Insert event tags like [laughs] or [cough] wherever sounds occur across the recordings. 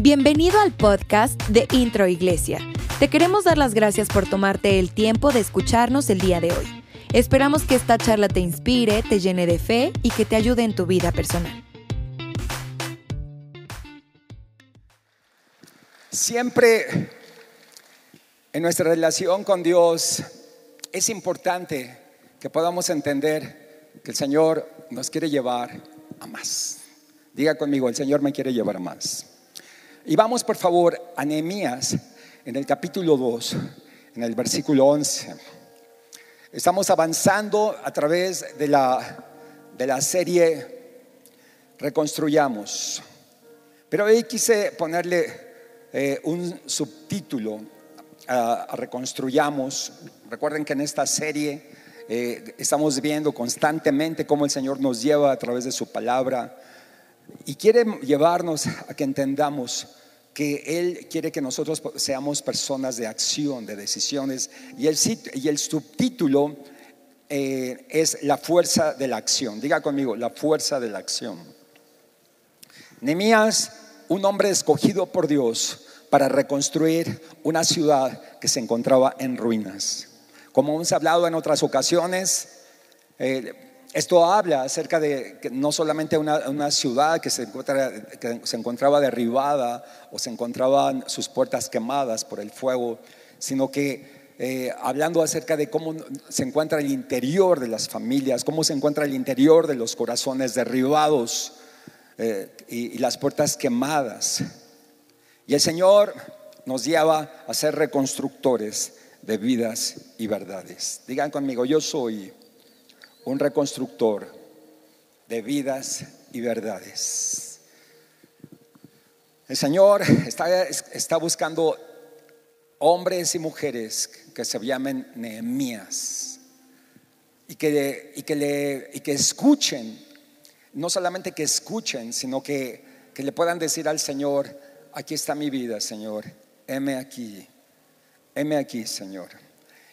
Bienvenido al podcast de Intro Iglesia. Te queremos dar las gracias por tomarte el tiempo de escucharnos el día de hoy. Esperamos que esta charla te inspire, te llene de fe y que te ayude en tu vida personal. Siempre en nuestra relación con Dios es importante que podamos entender que el Señor nos quiere llevar a más. Diga conmigo, el Señor me quiere llevar a más. Y vamos por favor a Nehemías en el capítulo 2, en el versículo 11. Estamos avanzando a través de la, de la serie Reconstruyamos. Pero hoy quise ponerle eh, un subtítulo a, Reconstruyamos. Recuerden que en esta serie eh, estamos viendo constantemente cómo el Señor nos lleva a través de su palabra y quiere llevarnos a que entendamos que Él quiere que nosotros seamos personas de acción, de decisiones. Y el, y el subtítulo eh, es la fuerza de la acción. Diga conmigo, la fuerza de la acción. Nemías, un hombre escogido por Dios para reconstruir una ciudad que se encontraba en ruinas. Como hemos hablado en otras ocasiones, eh, esto habla acerca de que no solamente una, ciudad que se, que se encontraba derribada o se encontraban sus puertas quemadas por el fuego, sino que eh, hablando acerca de cómo se encuentra el interior de las familias, cómo se encuentra el interior de los corazones derribados eh, y, y las puertas quemadas. Y el Señor nos lleva a ser reconstructores de vidas y verdades. Digan conmigo, yo soy un reconstructor de vidas y verdades. El Señor está, está buscando hombres y mujeres que se llamen Nehemías y que, y, que y que escuchen, no solamente que escuchen, sino que, que le puedan decir al Señor, aquí está mi vida, Señor, heme aquí, heme aquí, Señor.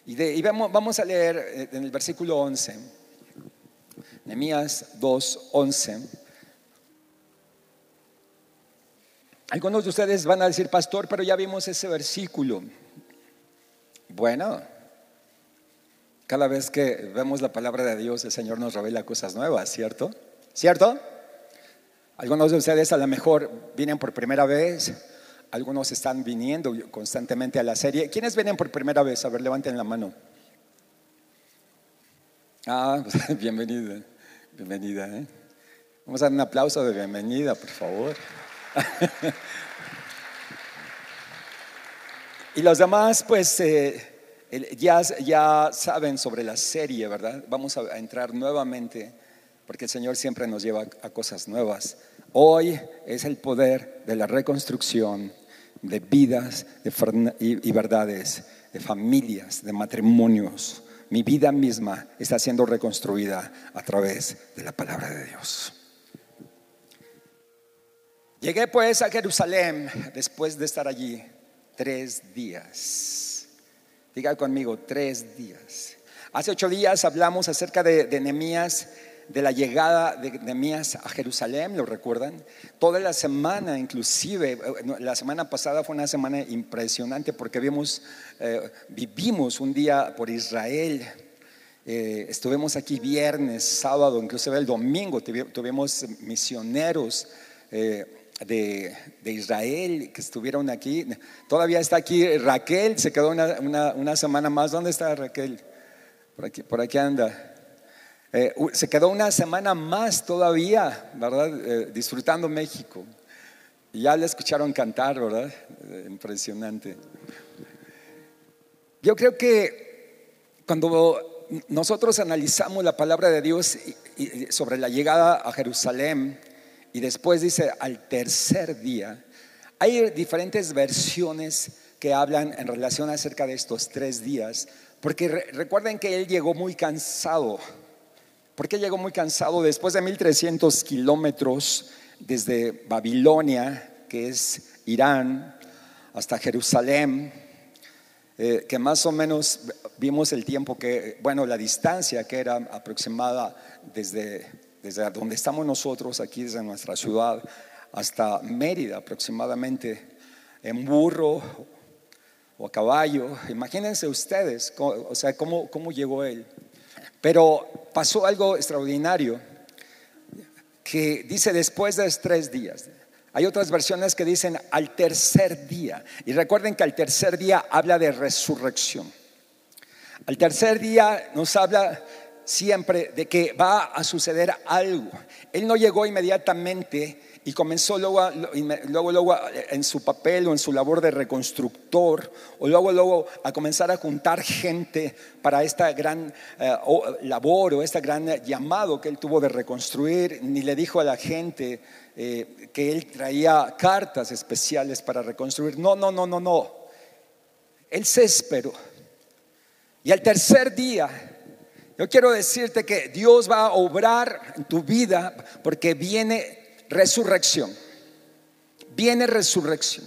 Y, y vamos, vamos a leer eh, en el versículo 11. Nehemías 2:11. Algunos de ustedes van a decir, pastor, pero ya vimos ese versículo. Bueno, cada vez que vemos la palabra de Dios, el Señor nos revela cosas nuevas, ¿cierto? ¿Cierto? Algunos de ustedes a lo mejor vienen por primera vez, algunos están viniendo constantemente a la serie. ¿Quiénes vienen por primera vez? A ver, levanten la mano. Ah, pues, [laughs] bienvenido. Bienvenida. ¿eh? Vamos a dar un aplauso de bienvenida, por favor. [laughs] y los demás, pues, eh, ya, ya saben sobre la serie, ¿verdad? Vamos a entrar nuevamente, porque el Señor siempre nos lleva a cosas nuevas. Hoy es el poder de la reconstrucción de vidas y verdades, de familias, de matrimonios mi vida misma está siendo reconstruida a través de la palabra de Dios. Llegué pues a Jerusalén después de estar allí tres días. Diga conmigo, tres días. Hace ocho días hablamos acerca de, de de la llegada de Nehemías a Jerusalén, ¿lo recuerdan? Toda la semana, inclusive, eh, la semana pasada fue una semana impresionante porque eh, vivimos un día por Israel. Eh, estuvimos aquí viernes, sábado, inclusive el domingo, tuvimos misioneros de, Israel que estuvieron aquí. Todavía está aquí Raquel, se quedó una, una semana más. ¿Dónde está Raquel? Por aquí, por aquí anda. Eh, se quedó una semana más todavía, ¿verdad? Eh, disfrutando México. Ya le escucharon cantar, ¿verdad? Eh, impresionante. Yo creo que cuando nosotros analizamos la palabra de Dios sobre la llegada a Jerusalén y después dice al tercer día, hay diferentes versiones que hablan en relación acerca de estos tres días, porque recuerden que él llegó muy cansado porque llegó muy cansado después de 1300 kilómetros desde Babilonia, que es Irán, hasta Jerusalén, eh, que más o menos vimos el tiempo que, bueno, la distancia que era aproximada desde, desde donde estamos nosotros, aquí desde nuestra ciudad, hasta Mérida aproximadamente, en burro o a caballo. Imagínense ustedes, o sea, cómo, cómo llegó él. Pero pasó algo extraordinario que dice después de tres días. Hay otras versiones que dicen al tercer día. Y recuerden que al tercer día habla de resurrección. Al tercer día nos habla siempre de que va a suceder algo. Él no llegó inmediatamente y comenzó luego, luego, luego en su papel o en su labor de reconstructor, o luego, luego a comenzar a juntar gente para esta gran eh, labor o este gran llamado que él tuvo de reconstruir, ni le dijo a la gente eh, que él traía cartas especiales para reconstruir. No, no, no, no, no. Él se esperó. Y al tercer día, yo quiero decirte que Dios va a obrar en tu vida porque viene resurrección. Viene resurrección.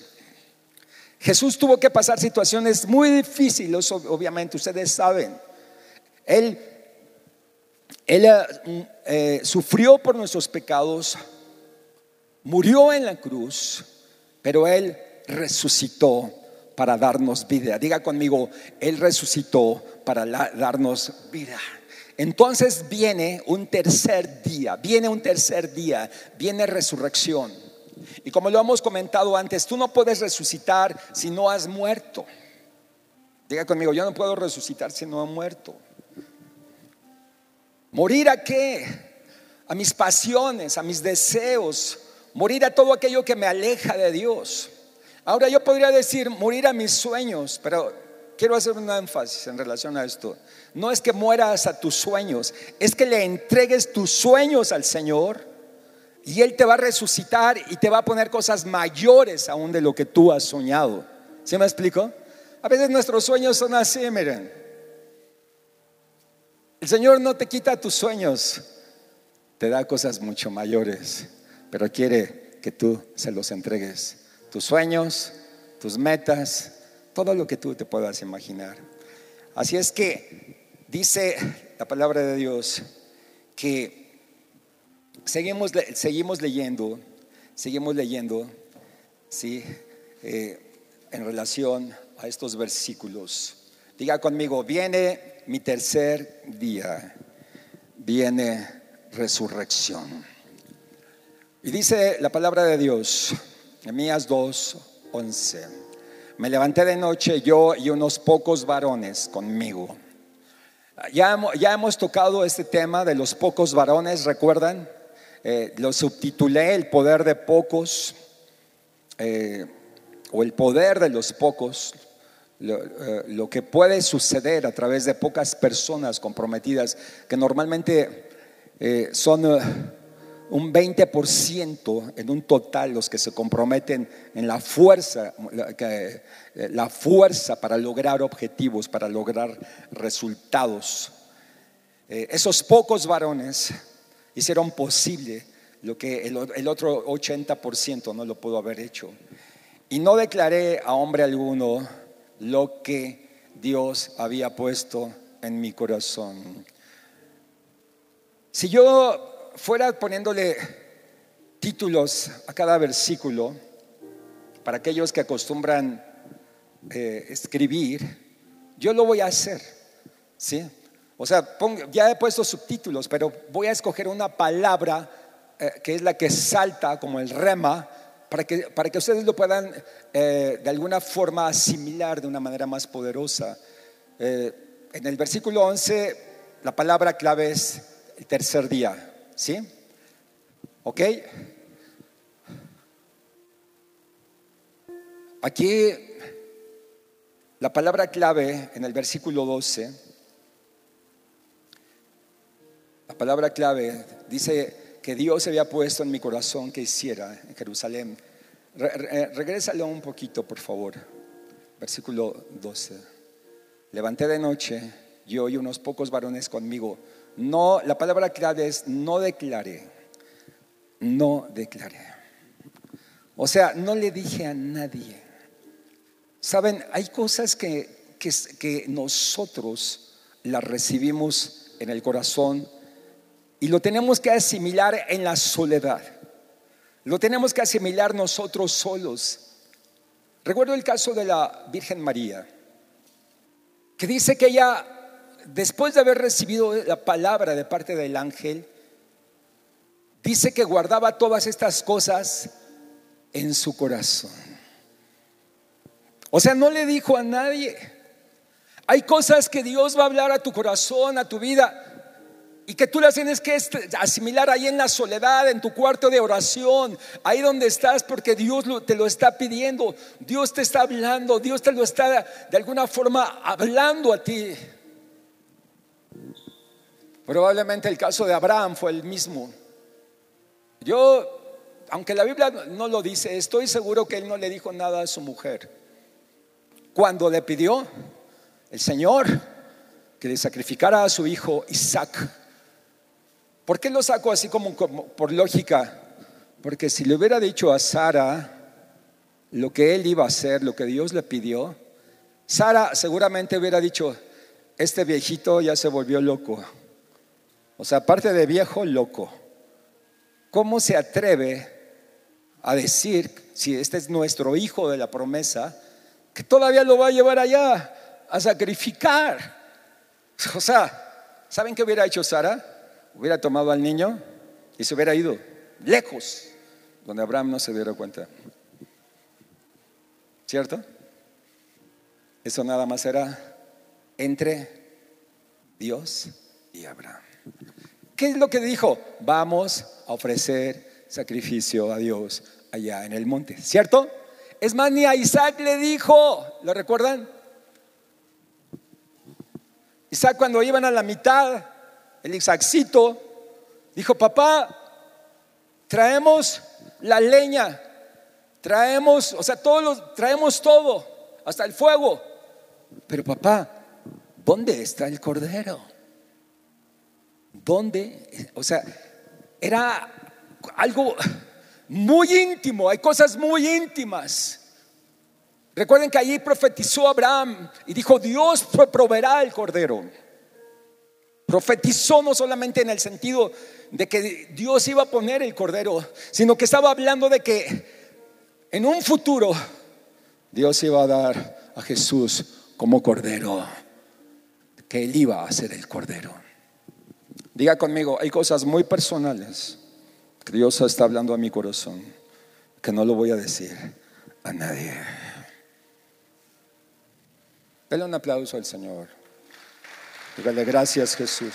Jesús tuvo que pasar situaciones muy difíciles, obviamente, ustedes saben. Él, él eh, eh, sufrió por nuestros pecados, murió en la cruz, pero Él resucitó para darnos vida. Diga conmigo, Él resucitó para darnos vida. Entonces viene un tercer día, viene un tercer día, viene resurrección. Y como lo hemos comentado antes, tú no puedes resucitar si no has muerto. Diga conmigo, yo no puedo resucitar si no he muerto. ¿Morir a qué? A mis pasiones, a mis deseos, morir a todo aquello que me aleja de Dios. Ahora yo podría decir morir a mis sueños, pero quiero hacer un énfasis en relación a esto. No es que mueras a tus sueños, es que le entregues tus sueños al Señor y Él te va a resucitar y te va a poner cosas mayores aún de lo que tú has soñado. ¿Sí me explico? A veces nuestros sueños son así, miren. El Señor no te quita tus sueños, te da cosas mucho mayores, pero quiere que tú se los entregues. Tus sueños, tus metas, todo lo que tú te puedas imaginar. Así es que dice la palabra de Dios que seguimos, seguimos leyendo, seguimos leyendo, ¿sí? Eh, en relación a estos versículos. Diga conmigo, viene mi tercer día, viene resurrección. Y dice la palabra de Dios, en Mías 2, 11. Me levanté de noche yo y unos pocos varones conmigo. Ya, ya hemos tocado este tema de los pocos varones, ¿recuerdan? Eh, lo subtitulé El poder de pocos eh, o el poder de los pocos, eh, lo, que puede suceder a través de pocas personas comprometidas, que normalmente son un 20% en un total los que se comprometen en la fuerza, eh, la fuerza para lograr objetivos, para lograr resultados. Eh, esos pocos varones hicieron posible lo que el, el otro 80% no lo pudo haber hecho. Y no declaré a hombre alguno lo que Dios había puesto en mi corazón. Si yo fuera poniéndole títulos a cada versículo, para aquellos que acostumbran eh, escribir, yo lo voy a hacer, ¿sí? O sea, ya he puesto subtítulos, pero voy a escoger una palabra eh, que es la que salta como el rema, para que, para que ustedes lo puedan eh, de alguna forma asimilar de una manera más poderosa. en el versículo 11, la palabra clave es el tercer día. ¿Sí? ¿Ok? Aquí la palabra clave en el versículo 12, la palabra clave dice que Dios había puesto en mi corazón que hiciera en Jerusalén. regrésalo un poquito, por favor. Versículo 12. Levanté de noche, yo y unos pocos varones conmigo no, la palabra clave es no declaré. No declaré. O sea, no le dije a nadie. Saben, hay cosas que, que, que nosotros las recibimos en el corazón y lo tenemos que asimilar en la soledad. Lo tenemos que asimilar nosotros solos. Recuerdo el caso de la Virgen María, que dice que ella, después de haber recibido la palabra de parte del ángel, dice que guardaba todas estas cosas en su corazón. O sea, no le dijo a nadie. Hay cosas que Dios va a hablar a tu corazón, a tu vida, y que tú las tienes que asimilar ahí en la soledad, en tu cuarto de oración, ahí donde estás, porque Dios te lo está pidiendo, Dios te está hablando, Dios te lo está de alguna forma hablando a ti. Probablemente el caso de Abraham fue el mismo. Yo, aunque la Biblia no lo dice, estoy seguro que él no le dijo nada a su mujer. Cuando le pidió el Señor que le sacrificara a su hijo Isaac, ¿Por qué lo saco así como, por lógica? Porque si le hubiera dicho a Sara lo que él iba a hacer, lo que Dios le pidió, Sara seguramente hubiera dicho, este viejito ya se volvió loco. O sea, aparte de viejo, loco. ¿Cómo se atreve a decir, si este es nuestro hijo de la promesa, que todavía lo va a llevar allá a sacrificar? O sea, ¿saben qué hubiera hecho Sara? hubiera tomado al niño y se hubiera ido lejos, donde Abraham no se diera cuenta. ¿Cierto? Eso nada más era entre Dios y Abraham. ¿Qué es lo que dijo? Vamos a ofrecer sacrificio a Dios allá en el monte, ¿cierto? Es más, ni a Isaac le dijo, ¿lo recuerdan? Isaac cuando iban a la mitad, el Isaacito, dijo, papá, traemos la leña, traemos, o sea, todos traemos todo, hasta el fuego. Pero papá, ¿dónde está el cordero? ¿Dónde? O sea, era algo muy íntimo, hay cosas muy íntimas. Recuerden que allí profetizó Abraham y dijo, Dios proveerá el cordero. Profetizó no solamente en el sentido de que Dios iba a poner el cordero, sino que estaba hablando de que en un futuro Dios iba a dar a Jesús como cordero, que él iba a ser el cordero. Diga conmigo, hay cosas muy personales que Dios está hablando a mi corazón, que no lo voy a decir a nadie. Dale un aplauso al Señor. Dígale gracias Jesús.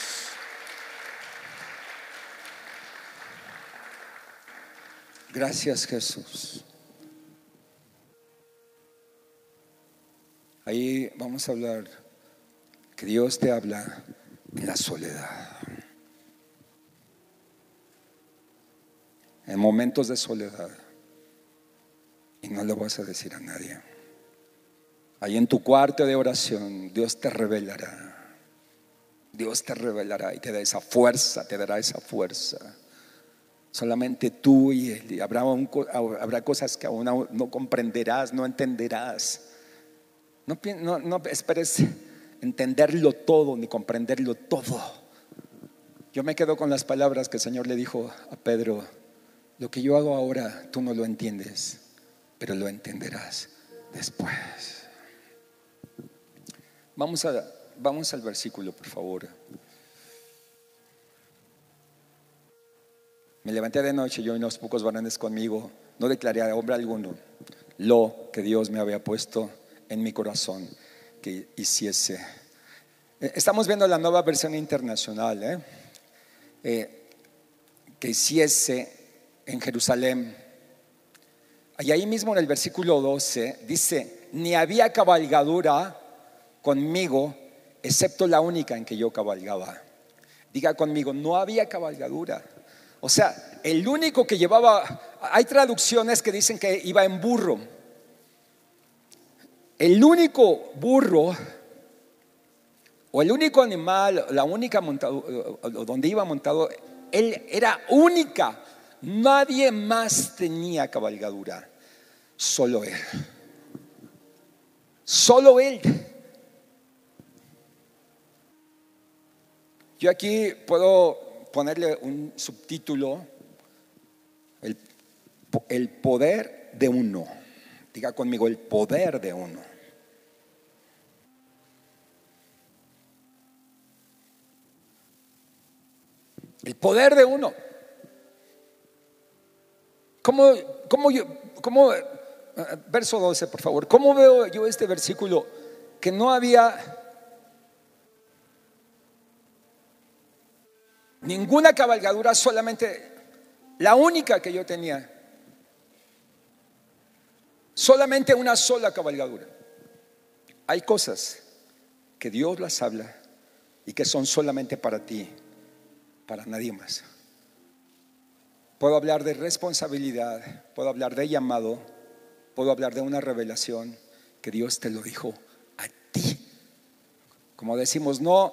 Gracias Jesús. Ahí vamos a hablar que Dios te habla en la soledad. En momentos de soledad. Y no lo vas a decir a nadie. Ahí en tu cuarto de oración Dios te revelará Dios te revelará y te da esa fuerza, te dará esa fuerza. Solamente tú y Él. habrá, cosas que aún no comprenderás, no entenderás. No esperes entenderlo todo ni comprenderlo todo. Yo me quedo con las palabras que el Señor le dijo a Pedro. Lo que yo hago ahora, tú no lo entiendes, pero lo entenderás después. Vamos a Vamos al versículo, por favor. Me levanté de noche, yo y unos pocos varones conmigo, no declaré a hombre alguno lo que Dios me había puesto en mi corazón que hiciese. Eh, estamos viendo la nueva versión internacional, ¿eh? Eh, que hiciese en Jerusalén. Y ahí mismo en el versículo 12 dice, ni había cabalgadura conmigo excepto la única en que yo cabalgaba. Diga conmigo, no había cabalgadura. O sea, el único que llevaba, hay traducciones que dicen que iba en burro. El único burro o el único animal, la única montado, donde iba montado, él era única. Nadie más tenía cabalgadura, solo él. Solo él. Yo aquí puedo ponerle un subtítulo, el poder de uno. Diga conmigo, el poder de uno. El poder de uno. ¿Cómo, cómo yo, cómo, verso 12, por favor, cómo veo yo este versículo? Que no había ninguna cabalgadura, solamente la única que yo tenía. Solamente una sola cabalgadura. Hay cosas que Dios las habla y que son solamente para ti, para nadie más. Puedo hablar de responsabilidad, puedo hablar de llamado, puedo hablar de una revelación que Dios te lo dijo a ti. Como decimos, no,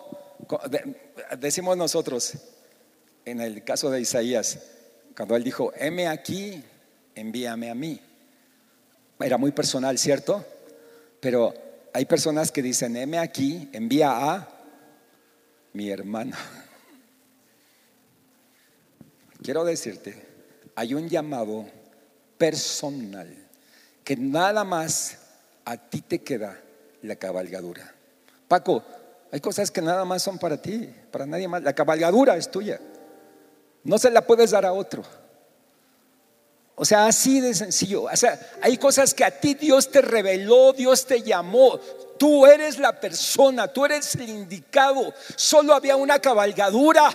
decimos nosotros, en el caso de Isaías, cuando él dijo, heme aquí, envíame a mí. Era muy personal, ¿cierto? Pero hay personas que dicen, heme aquí, envía a mi hermano. Quiero decirte, hay un llamado personal que nada más a ti te queda la cabalgadura. Paco, hay cosas que nada más son para ti, para nadie más. La cabalgadura es tuya. No se la puedes dar a otro. O sea, así de sencillo. O sea, hay cosas que a ti Dios te reveló, Dios te llamó. Tú eres la persona, tú eres el indicado. Solo había una cabalgadura.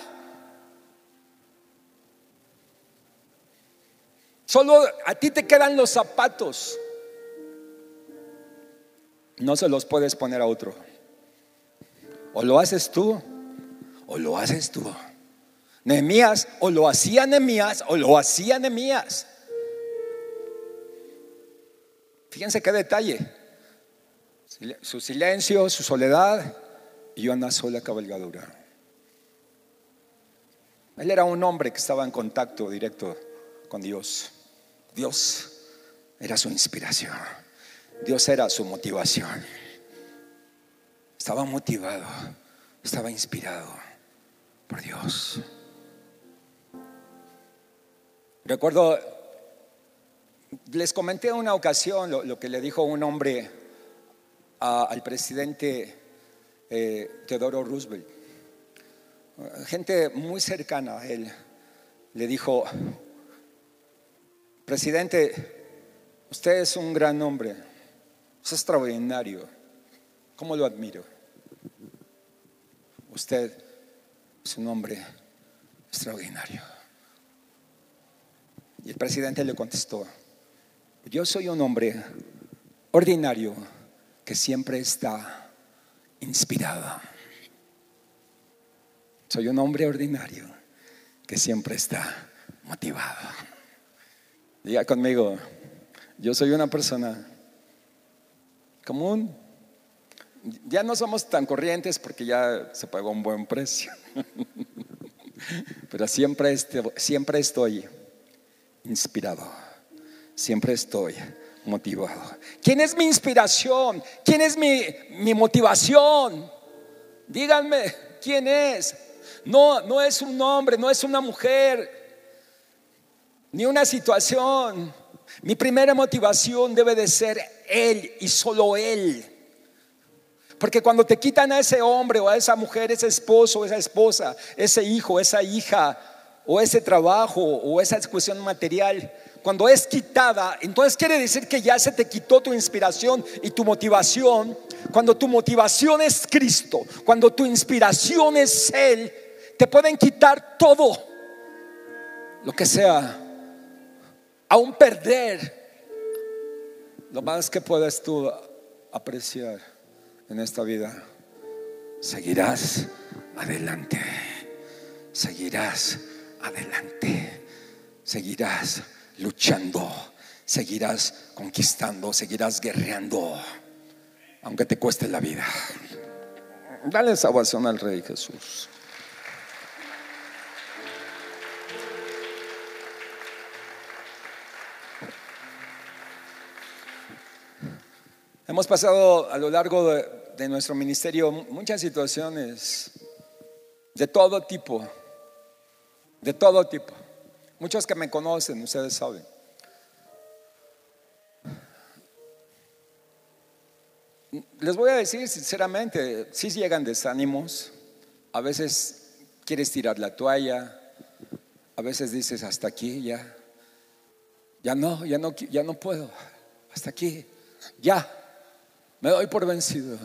Solo a ti te quedan los zapatos. No se los puedes poner a otro. O lo haces tú, o lo haces tú. Nehemías o lo hacía Nehemías o lo hacía Nehemías. Fíjense qué detalle. Su silencio, su soledad y una sola cabalgadura. Él era un hombre que estaba en contacto directo con Dios. Dios era su inspiración. Dios era su motivación. Estaba motivado, estaba inspirado por Dios. Recuerdo, les comenté una ocasión lo, que le dijo un hombre al presidente eh, Teodoro Roosevelt. Gente muy cercana a él le dijo, presidente, usted es un gran hombre, es extraordinario, ¿cómo lo admiro? Usted es un hombre extraordinario. Y el presidente le contestó, yo soy un hombre ordinario que siempre está inspirado. Soy un hombre ordinario que siempre está motivado. Diga conmigo, yo soy una persona común. Ya no somos tan corrientes porque ya se pagó un buen precio. [laughs] Pero siempre, este, siempre estoy inspirado. Siempre estoy motivado. ¿Quién es mi inspiración? ¿Quién es mi, mi motivación? Díganme, ¿quién es? No, no es un hombre, no es una mujer, ni una situación. Mi primera motivación debe de ser Él y solo Él. Porque cuando te quitan a ese hombre o a esa mujer, ese esposo, esa esposa, ese hijo, esa hija, o ese trabajo o esa cuestión material, cuando es quitada, entonces quiere decir que ya se te quitó tu inspiración y tu motivación. Cuando tu motivación es Cristo, cuando tu inspiración es Él, te pueden quitar todo, lo que sea, aún perder lo más que puedas tú apreciar en esta vida. Seguirás adelante, seguirás adelante. Seguirás luchando, seguirás conquistando, seguirás guerreando, aunque te cueste la vida. Dale salvación al Rey Jesús. Hemos pasado a lo largo de, nuestro ministerio muchas situaciones de todo tipo, de todo tipo. Muchos que me conocen, ustedes saben. Les voy a decir sinceramente, si llegan desánimos, a veces quieres tirar la toalla, a veces dices hasta aquí ya, ya no, ya no, ya no puedo, hasta aquí, ya me doy por vencido.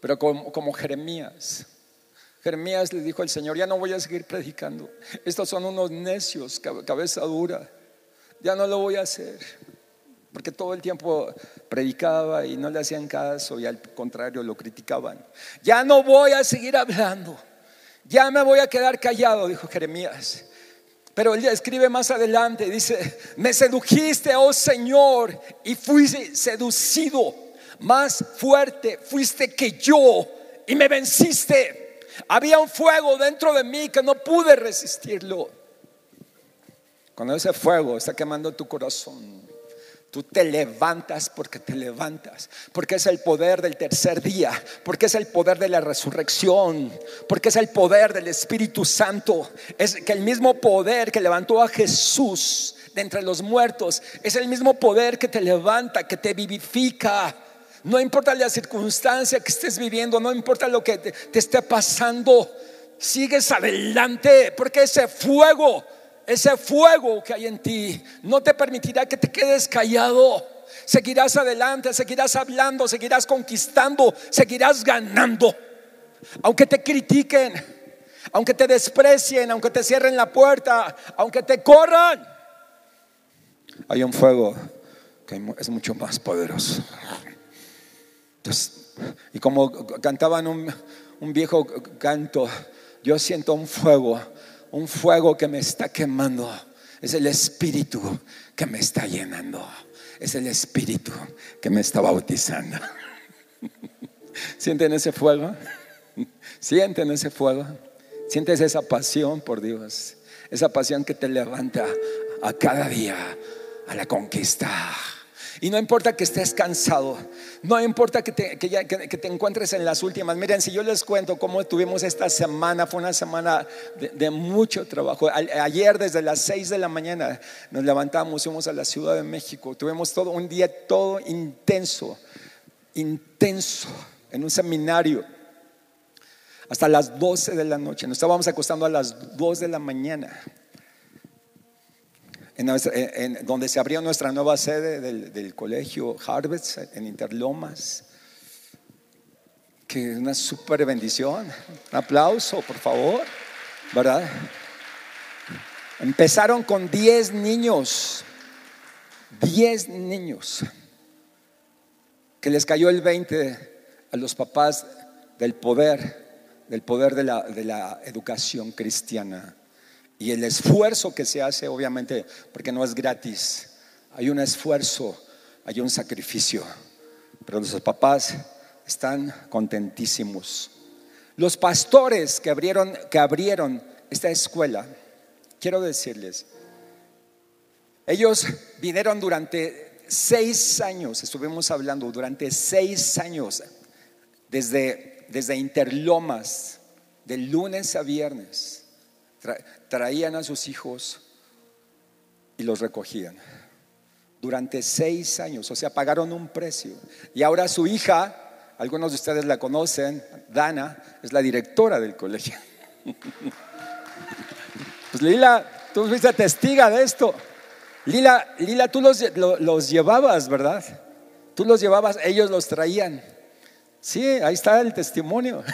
Pero como, Jeremías, Jeremías le dijo al Señor, ya no voy a seguir predicando, estos son unos necios, cabeza dura, ya no lo voy a hacer porque todo el tiempo predicaba y no le hacían caso y al contrario lo criticaban. Ya no voy a seguir hablando, ya me voy a quedar callado, dijo Jeremías. Pero él escribe más adelante, dice, me sedujiste, oh Señor, y fui seducido, más fuerte fuiste que yo, y me venciste. Había un fuego dentro de mí que no pude resistirlo. Cuando ese fuego está quemando tu corazón, Tú te levantas porque te levantas, porque es el poder del tercer día, porque es el poder de la resurrección, porque es el poder del Espíritu Santo. Es que el mismo poder que levantó a Jesús de entre los muertos es el mismo poder que te levanta, que te vivifica. No importa la circunstancia que estés viviendo, no importa lo que te, esté pasando, sigues adelante, porque ese fuego ese fuego que hay en ti no te permitirá que te quedes callado. Seguirás adelante, seguirás hablando, seguirás conquistando, seguirás ganando. Aunque te critiquen, aunque te desprecien, aunque te cierren la puerta, aunque te corran. Hay un fuego que es mucho más poderoso. Y como cantaban un, viejo canto, yo siento un fuego un fuego que me está quemando. Es el Espíritu que me está llenando. Es el Espíritu que me está bautizando. [laughs] ¿Sienten ese fuego? ¿Sienten ese fuego? ¿Sientes esa pasión por Dios? Esa pasión que te levanta a cada día a la conquista. Y no importa que estés cansado, no importa que te, que, te, encuentres en las últimas. Miren, si yo les cuento cómo tuvimos esta semana, fue una semana de, mucho trabajo. ayer desde las 6 de la mañana nos levantamos, fuimos a la Ciudad de México. Tuvimos todo un día todo intenso, intenso, en un seminario. Hasta las 12 de la noche. Nos estábamos acostando a las 2 de la mañana en, donde se abrió nuestra nueva sede del, colegio Harvest en Interlomas. Que una super bendición. Un aplauso, por favor. ¿Verdad? Empezaron con 10 niños. 10 niños. Que les cayó el 20 a los papás del poder, del poder de la, de la educación cristiana. Y el esfuerzo que se hace, obviamente, porque no es gratis, hay un esfuerzo, hay un sacrificio, pero nuestros papás están contentísimos. Los pastores que abrieron, que abrieron esta escuela, quiero decirles, ellos vinieron durante seis años, estuvimos hablando, durante seis años, desde, desde Interlomas, de lunes a viernes traían a sus hijos y los recogían. Durante seis años, o sea, pagaron un precio. Y ahora su hija, algunos de ustedes la conocen, Dana, es la directora del colegio. [laughs] Pues Lila, tú fuiste testiga de esto. Lila, Lila tú los, los llevabas, ¿verdad? Tú los llevabas, ellos los traían. Sí, ahí está el testimonio.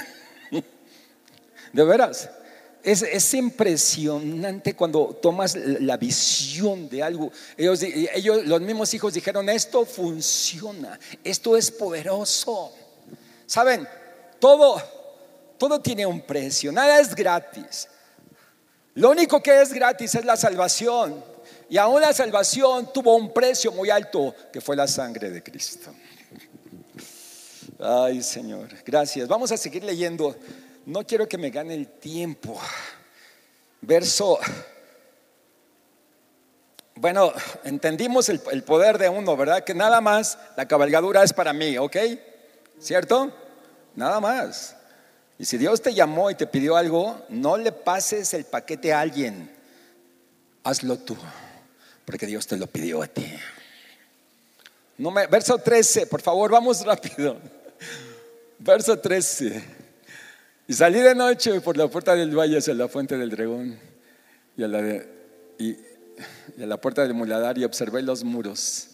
[laughs] De veras. Es, impresionante cuando tomas la visión de algo. Ellos, ellos, los mismos hijos dijeron, esto funciona, esto es poderoso. Saben, todo, todo tiene un precio, nada es gratis. Lo único que es gratis es la salvación. Y aún la salvación tuvo un precio muy alto, que fue la sangre de Cristo. Ay, Señor, gracias. Vamos a seguir leyendo no quiero que me gane el tiempo. Verso, bueno, entendimos el, poder de uno, ¿verdad? Que nada más la cabalgadura es para mí, ¿ok? ¿Cierto? Nada más. Y si Dios te llamó y te pidió algo, no le pases el paquete a alguien. Hazlo tú, porque Dios te lo pidió a ti. No me, verso 13, por favor, vamos rápido. Verso 13. Y salí de noche por la puerta del valle hacia la fuente del dragón y a la, a la puerta del muladar y observé los muros.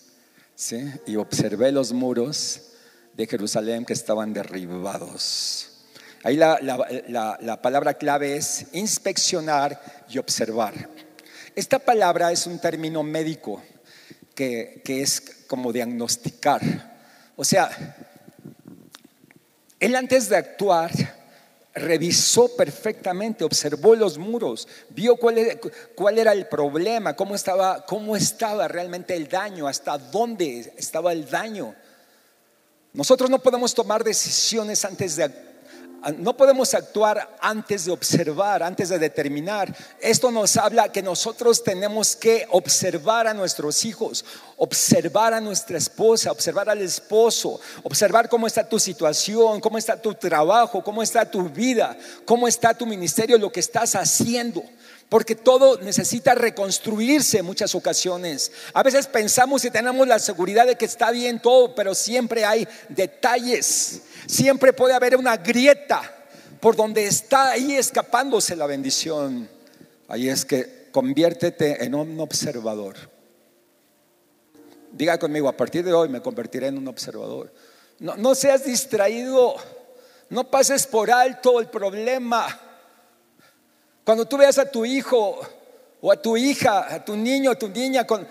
¿sí? Y observé los muros de Jerusalén que estaban derribados. Ahí la, la, palabra clave es inspeccionar y observar. Esta palabra es un término médico que es como diagnosticar. O sea, él antes de actuar revisó perfectamente, observó los muros, vio cuál era, el problema, cómo estaba, cómo estaba realmente el daño, hasta dónde estaba el daño. Nosotros no podemos tomar decisiones antes de no podemos actuar antes de observar, antes de determinar. Esto nos habla que nosotros tenemos que observar a nuestros hijos, observar a nuestra esposa, observar al esposo, observar cómo está tu situación, cómo está tu trabajo, cómo está tu vida, cómo está tu ministerio, lo que estás haciendo. Porque todo necesita reconstruirse en muchas ocasiones. A veces pensamos y tenemos la seguridad de que está bien todo, pero siempre hay detalles. Siempre puede haber una grieta por donde está ahí escapándose la bendición. Ahí es que conviértete en un observador. Diga conmigo, a partir de hoy me convertiré en un observador. No, no seas distraído, no pases por alto el problema. Cuando tú veas a tu hijo o a tu hija, a tu niño, a tu niña con,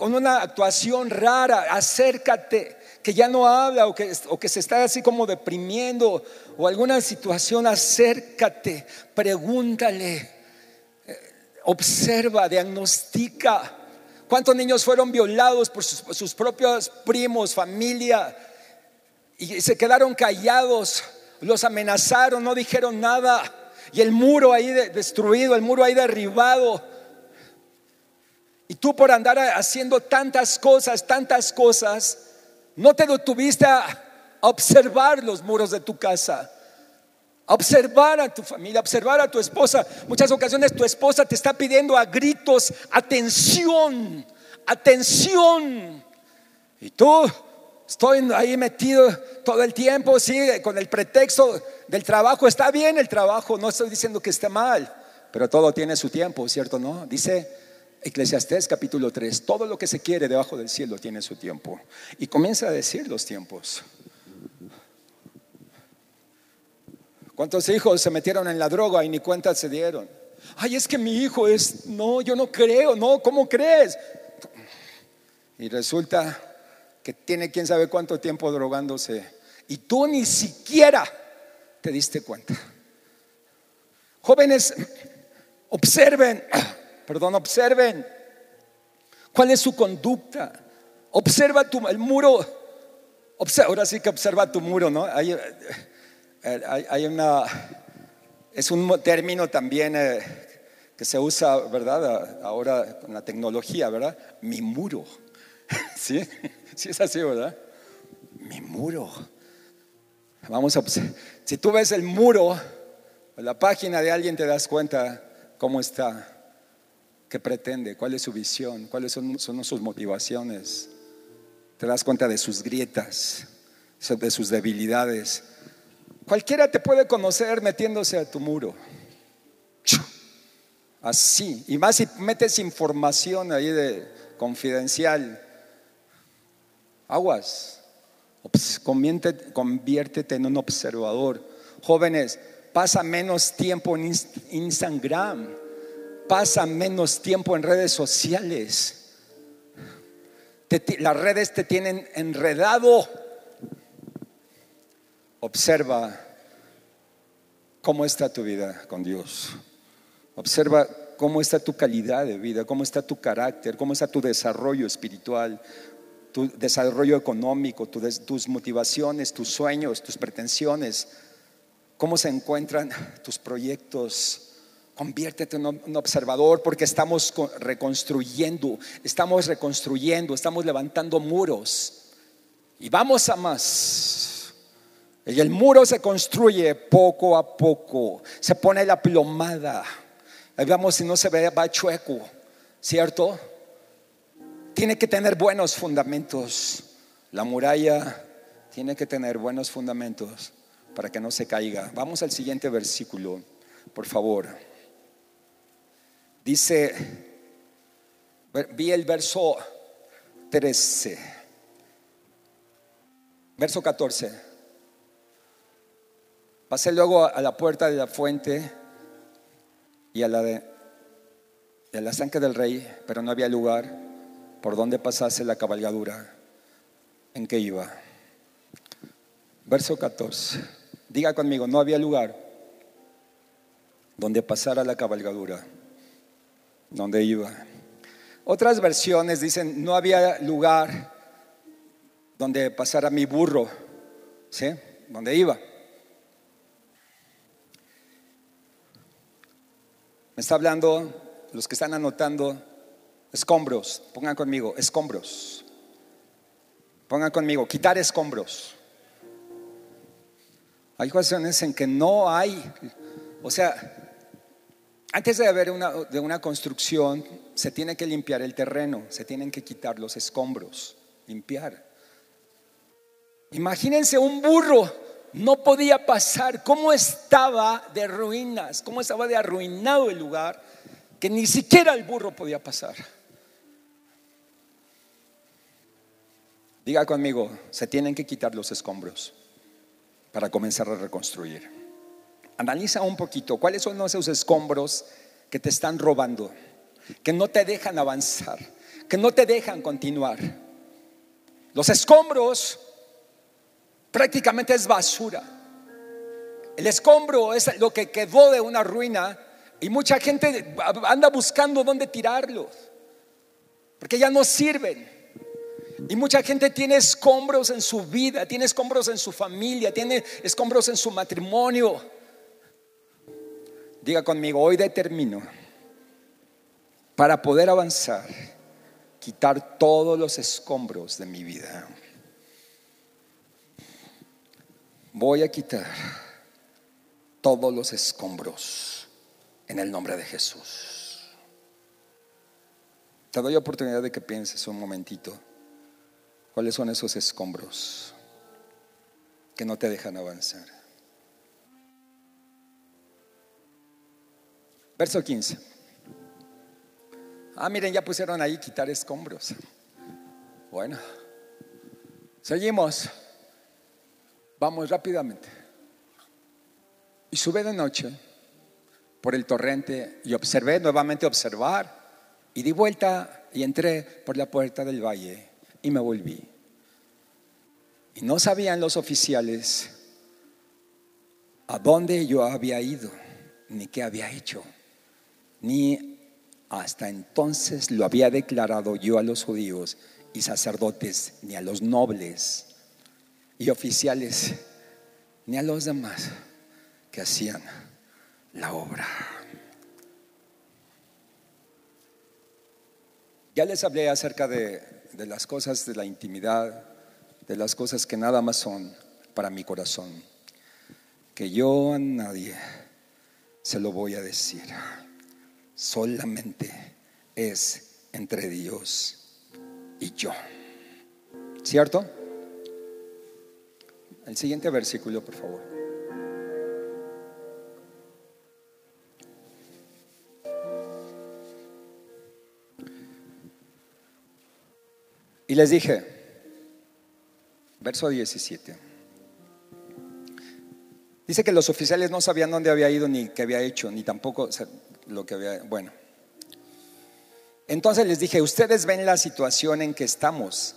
una actuación rara, acércate, que ya no habla o que, se está así como deprimiendo o alguna situación, acércate, pregúntale, eh, observa, diagnostica. ¿Cuántos niños fueron violados por sus propios primos, familia? Y se quedaron callados, los amenazaron, no dijeron nada y el muro ahí destruido, el muro ahí derribado. Y tú por andar haciendo tantas cosas, tantas cosas, no te detuviste a observar los muros de tu casa, a observar a tu familia, a observar a tu esposa. Muchas ocasiones tu esposa te está pidiendo a gritos atención, atención. Y tú estoy ahí metido todo el tiempo, sí, con el pretexto del trabajo. Está bien el trabajo, no estoy diciendo que esté mal, pero todo tiene su tiempo, ¿cierto? ¿No? Dice Eclesiastés capítulo 3, todo lo que se quiere debajo del cielo tiene su tiempo. Y comienza a decir los tiempos. ¿Cuántos hijos se metieron en la droga y ni cuenta se dieron? Ay, es que mi hijo es, no, yo no creo, no, ¿cómo crees? Y resulta que tiene quién sabe cuánto tiempo drogándose y tú ni siquiera te diste cuenta. Jóvenes, observen, perdón, observen cuál es su conducta. Observa tu, el muro, ahora sí que observa tu muro, ¿no? Hay, eh, hay, una, es un término también eh, que se usa, ¿verdad? Ahora con la tecnología, ¿verdad? Mi muro. [laughs] ¿Sí? Sí es así, ¿verdad? Mi muro. Vamos a si tú ves el muro la página de alguien te das cuenta cómo está, qué pretende, cuál es su visión, cuáles son, sus motivaciones. Te das cuenta de sus grietas, de sus debilidades. Cualquiera te puede conocer metiéndose a tu muro. Así. Y más si metes información ahí de confidencial Aguas. Conviértete en un observador. Jóvenes, pasa menos tiempo en Instagram. Pasa menos tiempo en redes sociales. las redes te tienen enredado. Observa cómo está tu vida con Dios. Observa cómo está tu calidad de vida, cómo está tu carácter, cómo está tu desarrollo espiritual tu desarrollo económico, tus motivaciones, tus sueños, tus pretensiones, cómo se encuentran tus proyectos. Conviértete en un observador porque estamos reconstruyendo, estamos reconstruyendo, estamos levantando muros y vamos a más. Y el muro se construye poco a poco, se pone la plomada. Ahí vamos si no se ve, va chueco, ¿cierto? tiene que tener buenos fundamentos. La muralla tiene que tener buenos fundamentos. para que no se caiga. Vamos al siguiente versículo, por favor. Dice, vi el verso 13, verso 14. Pasé luego a la puerta de la fuente y a la de, la estanque del rey, pero no había lugar por donde pasase la cabalgadura en que iba. Verso 14. Diga conmigo, no había lugar donde pasara la cabalgadura, donde iba. Otras versiones dicen, no había lugar donde pasara mi burro, ¿sí? Donde iba. Me está hablando, los que están anotando, escombros. Pongan conmigo, escombros. Pongan conmigo, quitar escombros. Hay ocasiones en que no hay, o sea, antes de haber una, de una construcción, se tiene que limpiar el terreno, se tienen que quitar los escombros, limpiar. Imagínense un burro no podía pasar, cómo estaba de ruinas, cómo estaba de arruinado el lugar, que ni siquiera el burro podía pasar. Diga conmigo, se tienen que quitar los escombros para comenzar a reconstruir. Analiza un poquito cuáles son esos escombros que te están robando, que no te dejan avanzar, que no te dejan continuar. Los escombros prácticamente es basura. El escombro es lo que quedó de una ruina y mucha gente anda buscando dónde tirarlos, porque ya no sirven. Y mucha gente tiene escombros en su vida, tiene escombros en su familia, tiene escombros en su matrimonio. Diga conmigo, hoy determino para poder avanzar, quitar todos los escombros de mi vida. voy a quitar todos los escombros en el nombre de Jesús. Te doy oportunidad de que pienses un momentito cuáles son esos escombros que no te dejan avanzar. Verso 15. Ah, miren, ya pusieron ahí quitar escombros. Bueno, seguimos. Vamos rápidamente. Y sube de noche por el torrente y observé, nuevamente observar, y di vuelta y entré por la puerta del valle y me volví. Y no sabían los oficiales a dónde yo había ido, ni qué había hecho, ni hasta entonces lo había declarado yo a los judíos y sacerdotes, ni a los nobles y oficiales, ni a los demás que hacían la obra. Ya les hablé acerca de, las cosas de la intimidad, de las cosas que nada más son para mi corazón, que yo a nadie se lo voy a decir, solamente es entre Dios y yo. ¿Cierto? El siguiente versículo, por favor. Y les dije, verso 17. Dice que los oficiales no sabían dónde había ido ni qué había hecho, ni tampoco lo que había, bueno. Entonces les dije, ustedes ven la situación en que estamos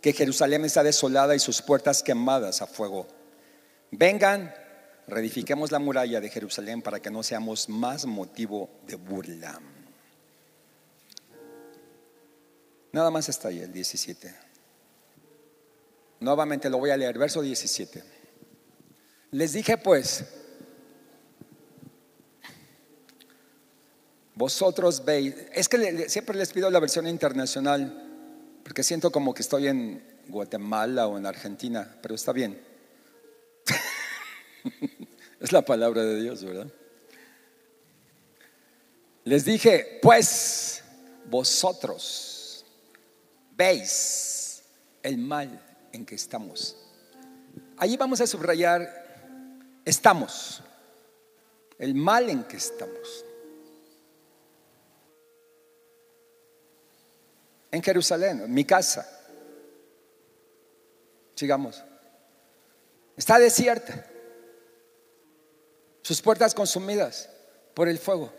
que Jerusalén está desolada y sus puertas quemadas a fuego. Vengan, reedifiquemos la muralla de Jerusalén para que no seamos más motivo de burla. Nada más está ahí el 17. Nuevamente lo voy a leer, verso 17. Les dije pues, vosotros veis, es que siempre les pido la versión internacional porque siento como que estoy en Guatemala o en Argentina, pero está bien. [laughs] es la palabra de Dios, ¿verdad? Les dije, pues vosotros veis el mal en que estamos. Allí vamos a subrayar estamos, el mal en que estamos. En Jerusalén, en mi casa. Sigamos. Está desierta. Sus puertas consumidas por el fuego.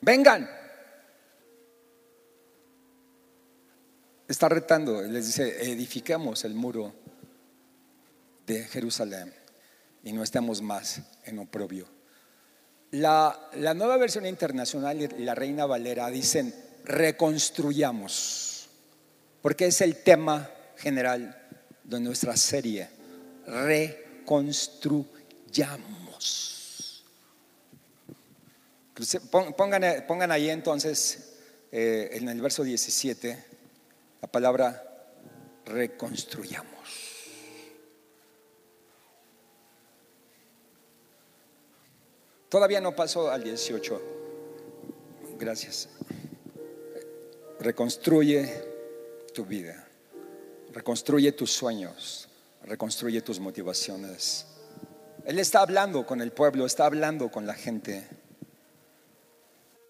Vengan. Está retando, les dice, edifiquemos el muro de Jerusalén y no estemos más en oprobio. La, nueva versión internacional y la Reina Valera dicen, reconstruyamos, porque es el tema general de nuestra serie, reconstruyamos. Pongan, pongan ahí entonces eh, en el verso 17 la palabra reconstruyamos. Todavía no pasó al 18. Gracias. Reconstruye tu vida. Reconstruye tus sueños. Reconstruye tus motivaciones. Él está hablando con el pueblo, está hablando con la gente.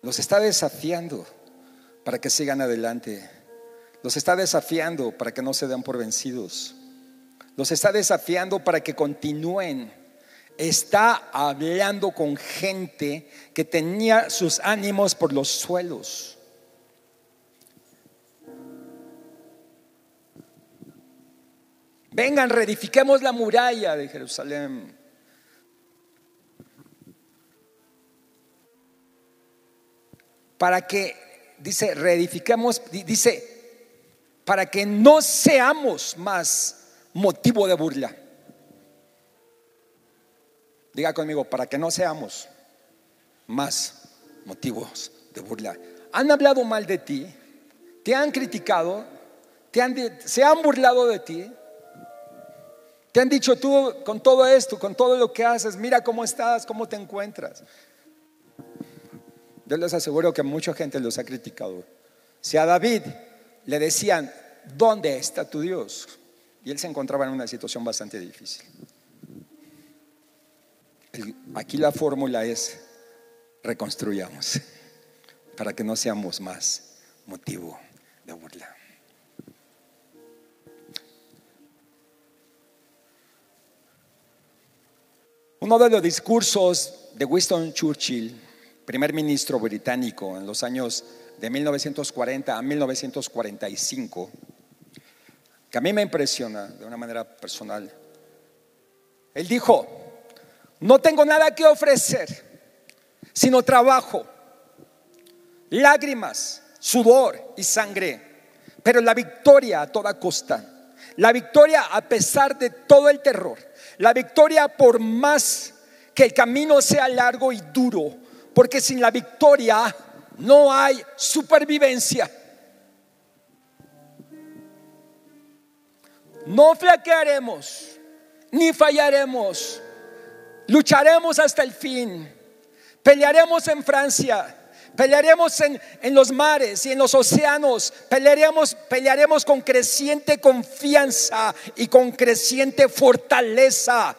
Los está desafiando para que sigan adelante. Los está desafiando para que no se den por vencidos. Los está desafiando para que continúen está hablando con gente que tenía sus ánimos por los suelos. Vengan, reedifiquemos la muralla de Jerusalén. Para que, dice, reedifiquemos, dice, para que no seamos más motivo de burla. Diga conmigo, para que no seamos más motivos de burla. Han hablado mal de ti, te han criticado, te han, se han burlado de ti, te han dicho tú con todo esto, con todo lo que haces, mira cómo estás, cómo te encuentras. Yo les aseguro que mucha gente los ha criticado. Si a David le decían, ¿dónde está tu Dios? Y él se encontraba en una situación bastante difícil. Aquí la fórmula es reconstruyamos [laughs] para que no seamos más motivo de burla. Uno de los discursos de Winston Churchill, primer ministro británico en los años de 1940 a 1945, que a mí me impresiona de una manera personal. Él dijo, no tengo nada que ofrecer, sino trabajo, lágrimas, sudor y sangre, pero la victoria a toda costa, la victoria a pesar de todo el terror, la victoria por más que el camino sea largo y duro, porque sin la victoria no hay supervivencia. No flaquearemos, ni fallaremos Lucharemos hasta el fin. Pelearemos en Francia. Pelearemos en, en, los mares y en los océanos. Pelearemos, pelearemos con creciente confianza y con creciente fortaleza.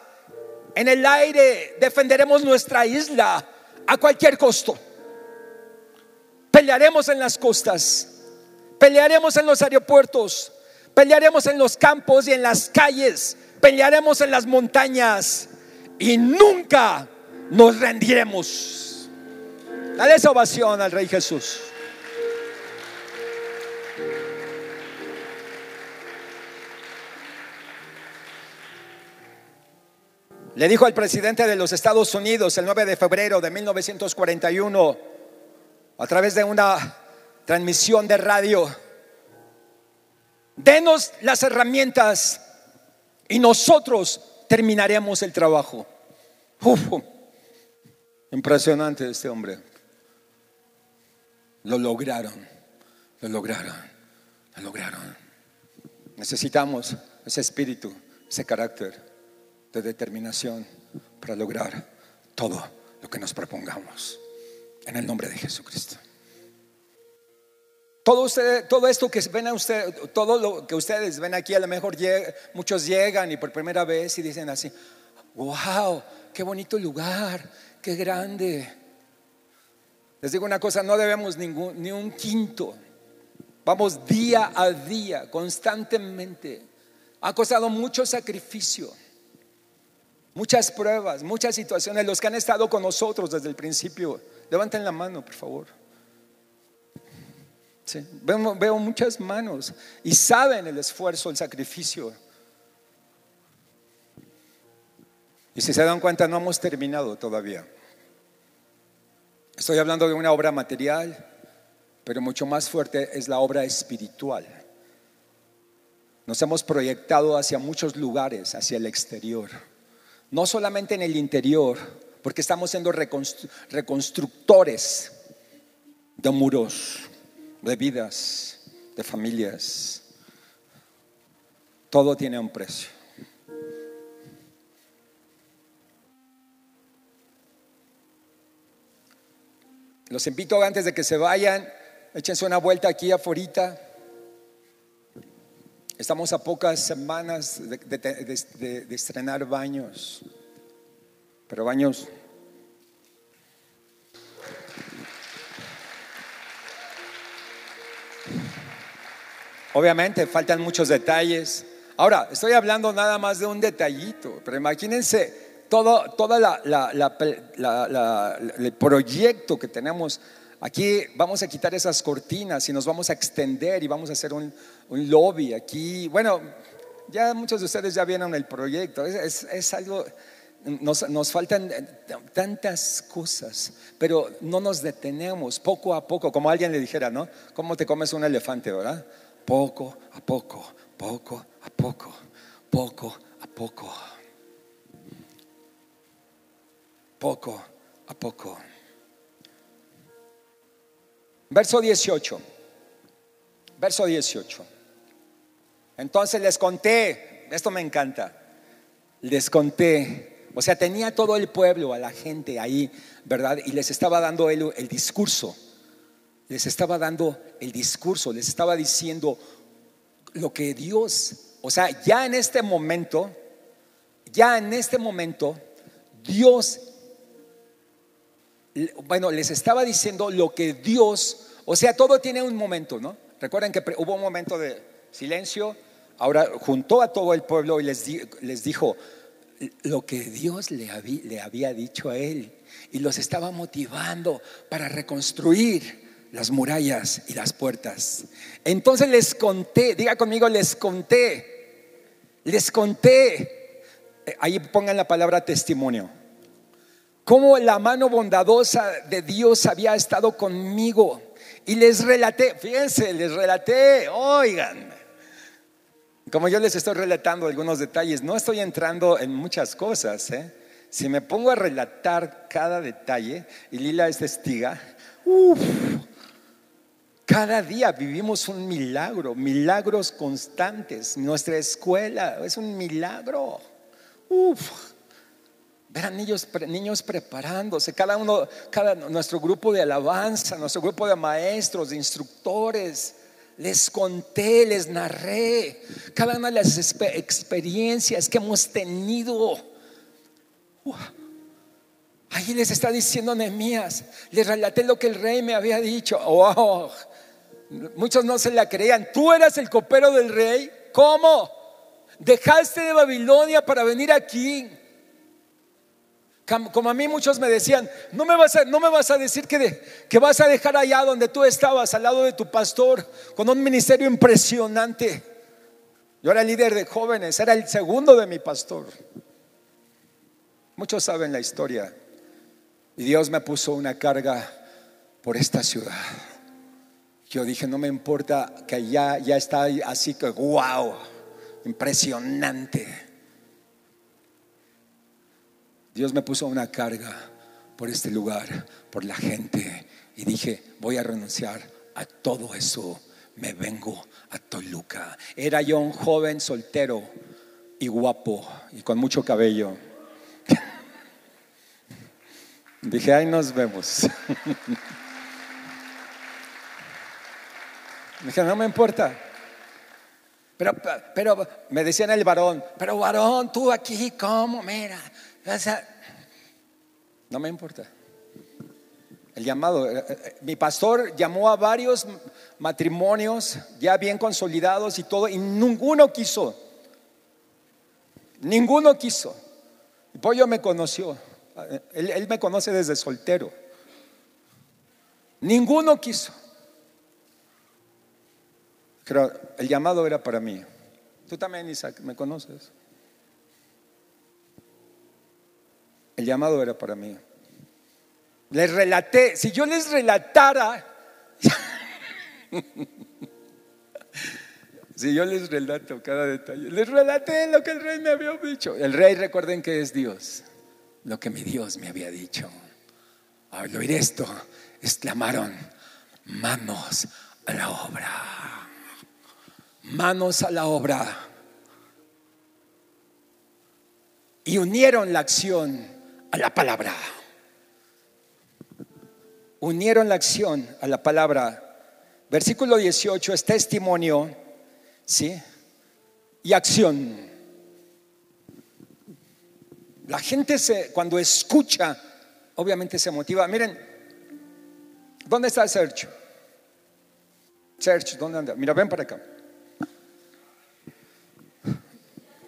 En el aire defenderemos nuestra isla a cualquier costo. Pelearemos en las costas. Pelearemos en los aeropuertos. Pelearemos en los campos y en las calles. Pelearemos en las montañas y nunca nos rendiremos. Dale esa ovación al Rey Jesús. Le dijo al presidente de los Estados Unidos el 9 de febrero de 1941 a través de una transmisión de radio, denos las herramientas y nosotros terminaremos el trabajo. impresionante este hombre. Lo lograron, lo lograron, lo lograron. Necesitamos ese espíritu, ese carácter de determinación para lograr todo lo que nos propongamos. En el nombre de Jesucristo. Todo, usted, todo esto que ven a usted, todo lo que ustedes ven aquí, a lo mejor muchos llegan y por primera vez y dicen así, wow, qué bonito lugar, qué grande. Les digo una cosa, no debemos ningún, ni un quinto. Vamos día a día, constantemente. Ha costado mucho sacrificio, muchas pruebas, muchas situaciones. Los que han estado con nosotros desde el principio, levanten la mano, por favor. Veo, muchas manos y saben el esfuerzo, el sacrificio. Y si se dan cuenta, no hemos terminado todavía. Estoy hablando de una obra material, pero mucho más fuerte es la obra espiritual. Nos hemos proyectado hacia muchos lugares, hacia el exterior. No solamente en el interior, porque estamos siendo reconstructores de muros, de vidas, de familias. Todo tiene un precio. Los invito antes de que se vayan Échense una vuelta aquí afuera. Estamos a pocas semanas de, estrenar baños, pero baños Obviamente faltan muchos detalles. Ahora, estoy hablando nada más de un detallito, pero imagínense todo toda el proyecto que tenemos Aquí vamos a quitar esas cortinas y nos vamos a extender y vamos a hacer un, lobby aquí. Bueno, ya muchos de ustedes ya vieron el proyecto. Es, algo, nos, nos, faltan tantas cosas, pero no nos detenemos poco a poco, como alguien le dijera, ¿no? ¿Cómo te comes un elefante, verdad? Poco a poco, poco a poco, poco a poco, poco a poco. Verso 18. Verso 18. Entonces les conté, esto me encanta, les conté, o sea, tenía todo el pueblo, a la gente ahí, ¿verdad? Y les estaba dando el, el discurso, les estaba dando el discurso, les estaba diciendo lo que Dios, o sea, ya en este momento, ya en este momento, Dios bueno, les estaba diciendo lo que Dios, o sea, todo tiene un momento, ¿no? Recuerden que hubo un momento de silencio, ahora juntó a todo el pueblo y les, les dijo lo que Dios le había, le había dicho a él y los estaba motivando para reconstruir las murallas y las puertas. Entonces les conté, diga conmigo, les conté, les conté, ahí pongan la palabra testimonio cómo la mano bondadosa de Dios había estado conmigo. Y les relaté, fíjense, les relaté, oigan, como yo les estoy relatando algunos detalles, no estoy entrando en muchas cosas. ¿eh? Si me pongo a relatar cada detalle, y Lila es testiga, cada día vivimos un milagro, milagros constantes. Nuestra escuela es un milagro. Uf. Verán niños, niños preparándose, cada uno, cada nuestro grupo de alabanza, nuestro grupo de maestros, de instructores. Les conté, les narré cada una de las experiencias que hemos tenido. Ahí les está diciendo Nehemías, les relaté lo que el rey me había dicho. Oh, muchos no se la creían. Tú eras el copero del rey. ¿Cómo? Dejaste de Babilonia para venir aquí. Como a mí muchos me decían, no me vas a, no me vas a decir que, que vas a dejar allá donde tú estabas, al lado de tu pastor, con un ministerio impresionante. Yo era líder de jóvenes, era el segundo de mi pastor. Muchos saben la historia. Y Dios me puso una carga por esta ciudad. Yo dije, no me importa que allá ya está así que, wow, impresionante. Dios me puso una carga por este lugar, por la gente. Y dije, voy a renunciar a todo eso. Me vengo a Toluca. Era yo un joven soltero y guapo y con mucho cabello. [laughs] Dije, ahí nos vemos. [laughs] Dije, no me importa. Pero, pero me decían el varón, pero varón, tú aquí, ¿cómo? Mira. No me importa. El llamado. Eh, eh, mi pastor llamó a varios matrimonios ya bien consolidados y todo, y ninguno quiso. Ninguno quiso. El pollo me conoció. Él, él me conoce desde soltero. Ninguno quiso. Pero el llamado era para mí. Tú también, Isaac, me conoces. El llamado era para mí. Les relaté, si yo les relatara, [laughs] si yo les relato cada detalle, les relaté lo que el rey me había dicho. El rey, recuerden que es Dios, lo que mi Dios me había dicho. Al oír esto, exclamaron, manos a la obra, manos a la obra. Y unieron la acción a la palabra. Unieron la acción a la palabra. Versículo 18 es testimonio, ¿sí? Y acción. La gente se, cuando escucha, obviamente se motiva. Miren, ¿dónde está Sergio? Sergio, ¿dónde anda? Mira, ven para acá.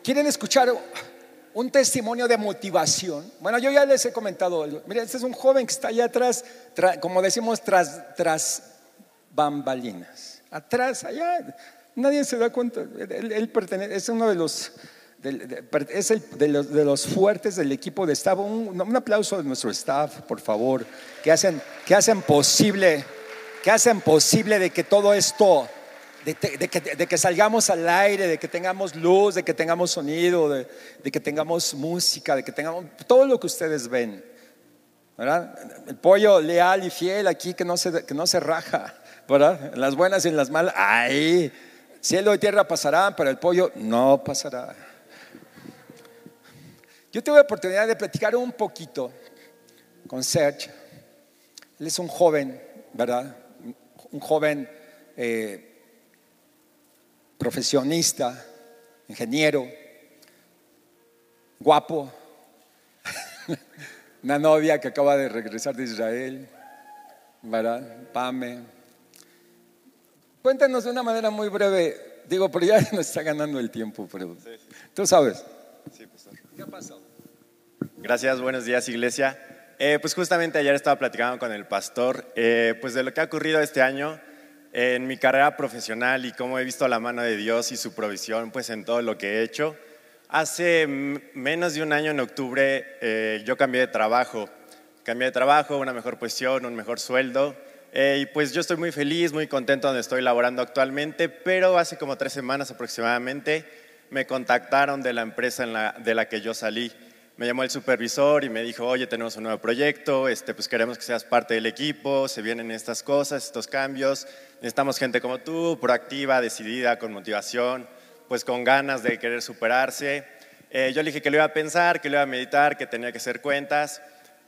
¿Quieren escuchar un testimonio de motivación. Bueno, yo ya les he comentado. Mira, este es un joven que está allá atrás, como decimos, tras, tras bambalinas. Atrás, allá, nadie se da cuenta. Él, pertenece, es uno de los, es el, de, los, de los fuertes del equipo de staff. Un, un, aplauso de nuestro staff, por favor, que hacen, que hacen posible, que hacen posible de que todo esto de, que, salgamos al aire, de que tengamos luz, de que tengamos sonido, de, que tengamos música, de que tengamos todo lo que ustedes ven. ¿verdad? El pollo leal y fiel aquí que no se, que no se raja, ¿verdad? Las buenas y las malas, ahí, cielo y tierra pasarán, pero el pollo no pasará. Yo tuve la oportunidad de platicar un poquito con Serge. Él es un joven, ¿verdad? Un joven eh, profesionista, ingeniero, guapo, [laughs] una novia que acaba de regresar de Israel, ¿verdad? Pame. Cuéntanos de una manera muy breve, digo, pero ya [laughs] nos está ganando el tiempo, pero tú sabes. Sí, pastor. ¿Qué ha pasado? Gracias, buenos días, iglesia. Eh, pues justamente ayer estaba platicando con el pastor, eh, pues de lo que ha ocurrido este año en mi carrera profesional y cómo he visto la mano de Dios y su provisión pues en todo lo que he hecho. Hace menos de un año, en octubre, eh, yo cambié de trabajo. Cambié de trabajo, una mejor posición, un mejor sueldo. Eh, y pues yo estoy muy feliz, muy contento donde estoy laborando actualmente, pero hace como tres semanas aproximadamente me contactaron de la empresa de la que yo salí me llamó el supervisor y me dijo, oye, tenemos un nuevo proyecto, este, pues queremos que seas parte del equipo, se vienen estas cosas, estos cambios, necesitamos gente como tú, proactiva, decidida, con motivación, pues con ganas de querer superarse. Eh, yo le dije que lo iba a pensar, que lo iba a meditar, que tenía que hacer cuentas.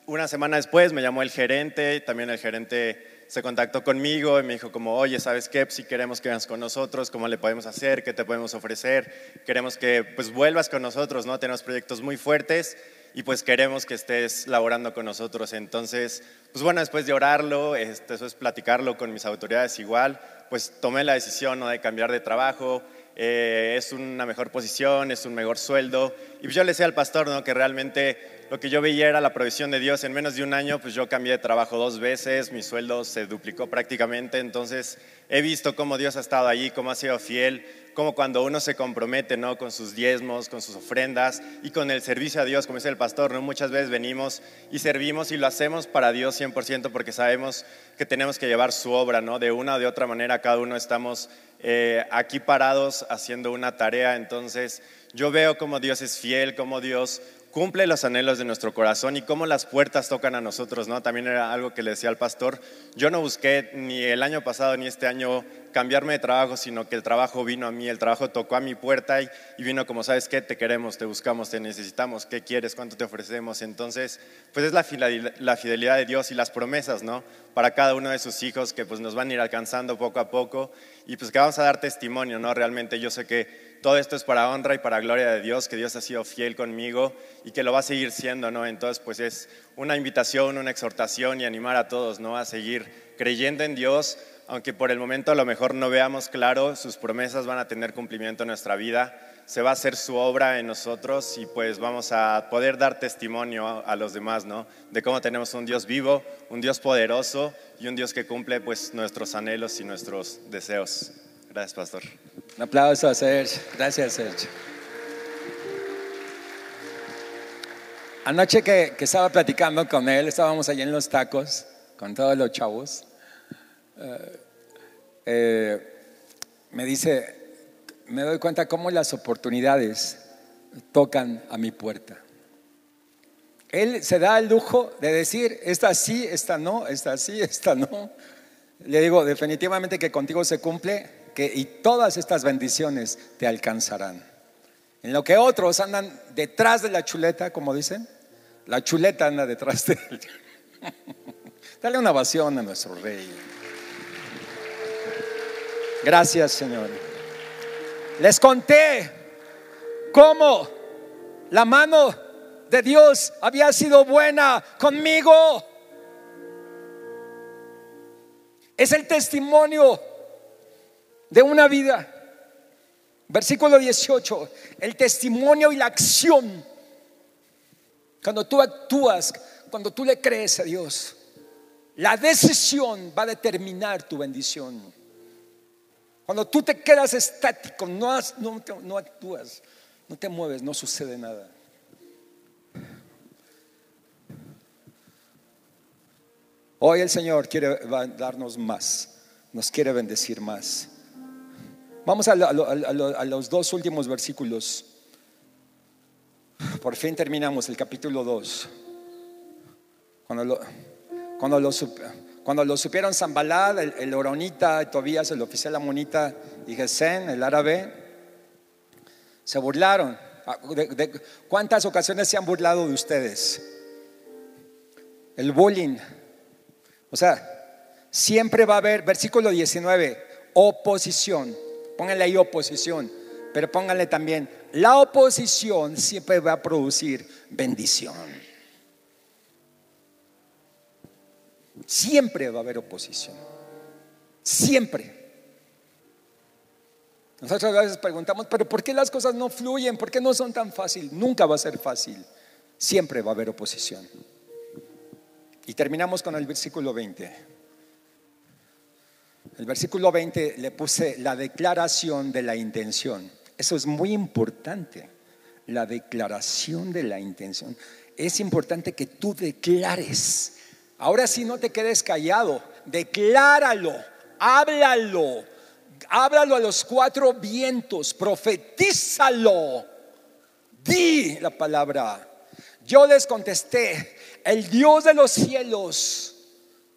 Una semana después me llamó el gerente, también el gerente se contactó conmigo y me dijo como, oye, ¿sabes qué? Si queremos que vengas con nosotros, ¿cómo le podemos hacer? ¿Qué te podemos ofrecer? Queremos que pues vuelvas con nosotros, ¿no? Tenemos proyectos muy fuertes y pues queremos que estés laborando con nosotros. Entonces, pues bueno, después de orarlo, este, eso es platicarlo con mis autoridades igual, pues tomé la decisión ¿no? de cambiar de trabajo, eh, es una mejor posición, es un mejor sueldo. Y pues yo le decía al pastor ¿no? que realmente lo que yo veía era la provisión de Dios. En menos de un año, pues yo cambié de trabajo dos veces, mi sueldo se duplicó prácticamente, entonces he visto cómo Dios ha estado allí, cómo ha sido fiel, cómo cuando uno se compromete, ¿no? Con sus diezmos, con sus ofrendas y con el servicio a Dios, como dice el pastor, ¿no? Muchas veces venimos y servimos y lo hacemos para Dios 100% porque sabemos que tenemos que llevar su obra, ¿no? De una o de otra manera cada uno estamos eh, aquí parados haciendo una tarea, entonces yo veo cómo Dios es fiel, cómo Dios cumple los anhelos de nuestro corazón y cómo las puertas tocan a nosotros, ¿no? También era algo que le decía al pastor, yo no busqué ni el año pasado ni este año cambiarme de trabajo, sino que el trabajo vino a mí, el trabajo tocó a mi puerta y, vino como, ¿sabes qué? Te queremos, te buscamos, te necesitamos, ¿qué quieres? ¿Cuánto te ofrecemos? Entonces, pues es la fidelidad de Dios y las promesas, ¿no? Para cada uno de sus hijos que pues nos van a ir alcanzando poco a poco y pues que vamos a dar testimonio, ¿no? Realmente yo sé que todo esto es para honra y para gloria de Dios, que Dios ha sido fiel conmigo y que lo va a seguir siendo, ¿no? Entonces, pues es una invitación, una exhortación y animar a todos, ¿no? A seguir creyendo en Dios, aunque por el momento a lo mejor no veamos claro, sus promesas van a tener cumplimiento en nuestra vida, se va a hacer su obra en nosotros y pues vamos a poder dar testimonio a los demás, ¿no? De cómo tenemos un Dios vivo, un Dios poderoso y un Dios que cumple pues nuestros anhelos y nuestros deseos. Gracias, pastor. Un aplauso a Sergio. Gracias, Sergio. Anoche que, estaba platicando con él, estábamos allí en los tacos con todos los chavos. Eh, eh, me dice, me doy cuenta cómo las oportunidades tocan a mi puerta. Él se da el lujo de decir, esta sí, esta no, esta sí, esta no. Le digo, definitivamente que contigo se cumple y todas estas bendiciones te alcanzarán. En lo que otros andan detrás de la chuleta, como dicen, la chuleta anda detrás de él. [laughs] Dale una ovación a nuestro rey. Gracias, Señor. Les conté cómo la mano de Dios había sido buena conmigo. Es el testimonio de una vida. Versículo 18, el testimonio y la acción. Cuando tú actúas, cuando tú le crees a Dios, la decisión va a determinar tu bendición. Cuando tú te quedas estático, no, no, actúas, no te mueves, no sucede nada. Hoy el Señor quiere darnos más, nos quiere bendecir más. Vamos a, los dos últimos versículos. Por fin terminamos el capítulo 2. Cuando lo, cuando lo, cuando lo supieron Zambalad, el, el, Oronita, Tobías, el oficial Amonita y Gesén, el árabe, se burlaron. Ah, ¿De, cuántas ocasiones se han burlado de ustedes? El bullying. O sea, siempre va a haber, versículo 19, oposición. Pónganle ahí oposición, pero pónganle también, la oposición siempre va a producir bendición. Siempre va a haber oposición. Siempre. Nosotros a veces preguntamos, pero ¿por qué las cosas no fluyen? ¿Por qué no son tan fáciles? Nunca va a ser fácil. Siempre va a haber oposición. Y terminamos con el versículo 20. El versículo 20 le puse la declaración de la intención. Eso es muy importante, la declaración de la intención. Es importante que tú declares. Ahora sí no te quedes callado, decláralo, háblalo, háblalo a los cuatro vientos, profetízalo, di la palabra. Yo les contesté, el Dios de los cielos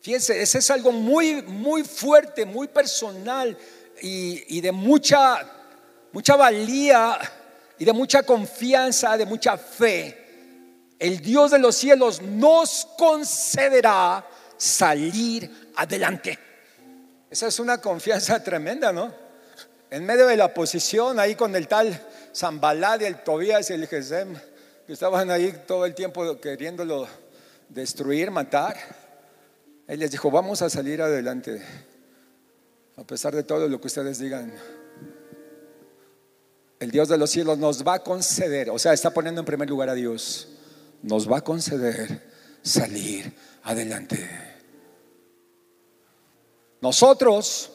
Fíjense, ese es algo muy, muy fuerte, muy personal y, de mucha, mucha valía y de mucha confianza, de mucha fe. El Dios de los cielos nos concederá salir adelante. Esa es una confianza [laughs] tremenda, ¿no? En medio de la posición, ahí con el tal Zambalad el Tobías y el Gesem, que estaban ahí todo el tiempo queriéndolo destruir, matar. Él les dijo, vamos a salir adelante, a pesar de todo lo que ustedes digan. El Dios de los cielos nos va a conceder, o sea, está poniendo en primer lugar a Dios, nos va a conceder salir adelante. Nosotros,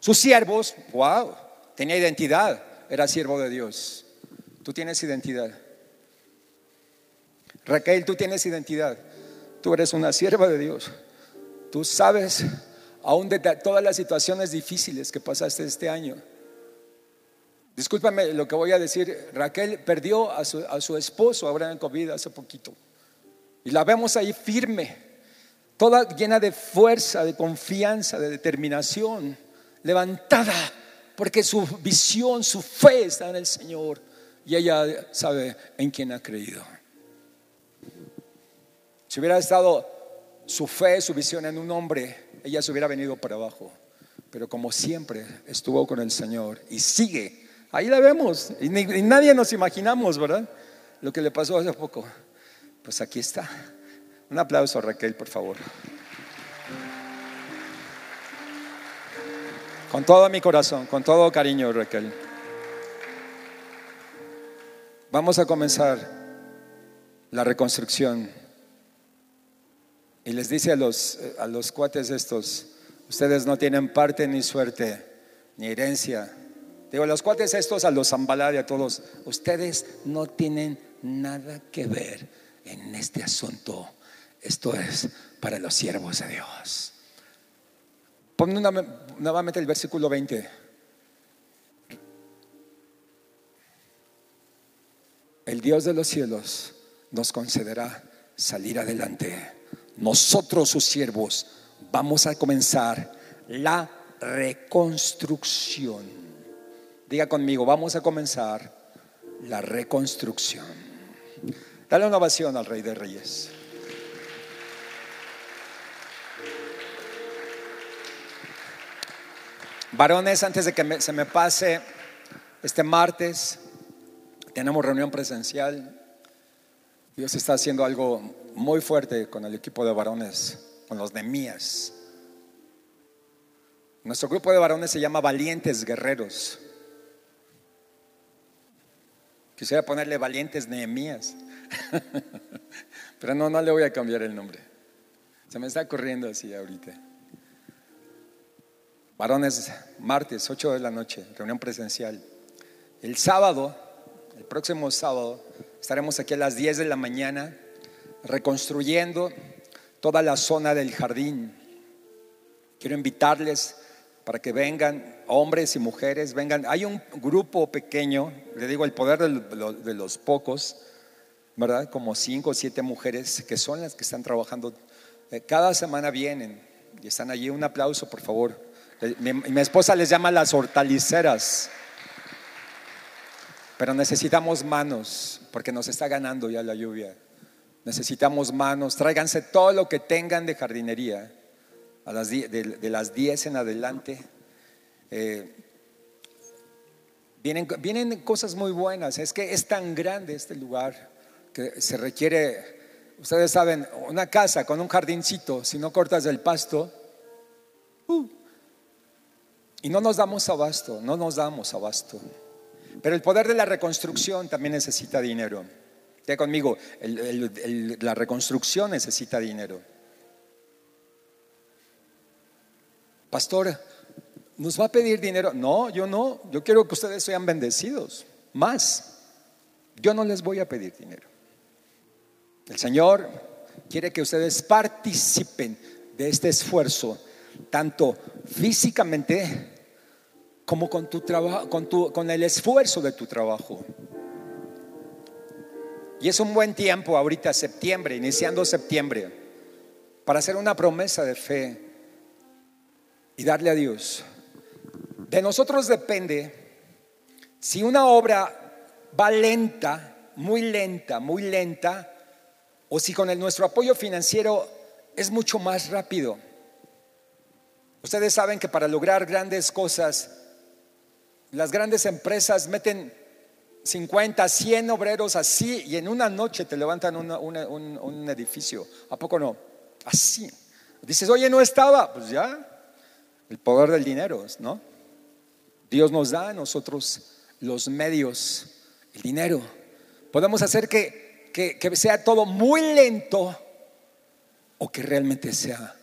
sus siervos, wow, tenía identidad, era siervo de Dios. Tú tienes identidad. Raquel, tú tienes identidad. Tú eres una sierva de Dios. Tú sabes, aún de todas las situaciones difíciles que pasaste este año, Discúlpame lo que voy a decir. Raquel perdió a su, a su esposo ahora en COVID hace poquito. Y la vemos ahí firme, toda llena de fuerza, de confianza, de determinación, levantada, porque su visión, su fe está en el Señor. Y ella sabe en quién ha creído. Si hubiera estado su fe, su visión en un hombre, ella se hubiera venido para abajo. Pero como siempre estuvo con el Señor y sigue Ahí la vemos. Y, nadie nos imaginamos, ¿verdad? Lo que le pasó hace poco. Pues aquí está. Un aplauso a Raquel, por favor. Con todo mi corazón, con todo cariño, Raquel. Vamos a comenzar la reconstrucción. Y les dice a los, a los cuates estos, ustedes no tienen parte ni suerte, ni herencia Digo, los cuates estos a los Zambalá y a todos, ustedes no tienen nada que ver en este asunto. Esto es para los siervos de Dios. Pon nuevamente el versículo 20. El Dios de los cielos nos concederá salir adelante. Nosotros, sus siervos, vamos a comenzar la reconstrucción Diga conmigo, vamos a comenzar la reconstrucción. Dale una ovación al Rey de Reyes. Varones, antes de que se me pase, este martes tenemos reunión presencial. Dios está haciendo algo muy fuerte con el equipo de varones, con los de Mías. Nuestro grupo de varones se llama Valientes Guerreros. Quisiera ponerle valientes Nehemías. [laughs] Pero no, no le voy a cambiar el nombre. Se me está corriendo así ahorita. Varones, martes, 8 de la noche, reunión presencial. El sábado, el próximo sábado, estaremos aquí a las 10 de la mañana reconstruyendo toda la zona del jardín. Quiero invitarles para que vengan hombres y mujeres, vengan. Hay un grupo pequeño, le digo el poder de los pocos, ¿verdad? Como cinco o siete mujeres que son las que están trabajando. Eh, cada semana vienen y están allí. Un aplauso, por favor. Eh, mi, esposa les llama las hortaliceras. Pero necesitamos manos porque nos está ganando ya la lluvia. Necesitamos manos. Tráiganse todo lo que tengan de jardinería a las de, las 10 en adelante. Eh, vienen, vienen cosas muy buenas. Es que es tan grande este lugar que se requiere, ustedes saben, una casa con un jardincito, si no cortas el pasto, uh, y no nos damos abasto, no nos damos abasto. Pero el poder de la reconstrucción también necesita dinero. Ya conmigo, la reconstrucción necesita dinero. pastor, ¿nos va a pedir dinero? No, yo no, yo quiero que ustedes sean bendecidos, más. Yo no les voy a pedir dinero. El Señor quiere que ustedes participen de este esfuerzo, tanto físicamente como con tu con, con el esfuerzo de tu trabajo. Y es un buen tiempo ahorita, septiembre, iniciando septiembre, para hacer una promesa de fe y darle a Dios. De nosotros depende si una obra va lenta, muy lenta, muy lenta, o si con el, nuestro apoyo financiero es mucho más rápido. Ustedes saben que para lograr grandes cosas, las grandes empresas meten 50, 100 obreros así y en una noche te levantan un, un edificio. ¿A poco no? Así. Dices, oye, no estaba. Pues ya, el poder del dinero, ¿no? Dios nos da a nosotros los medios, el dinero. Podemos hacer que, que, sea todo muy lento o que realmente sea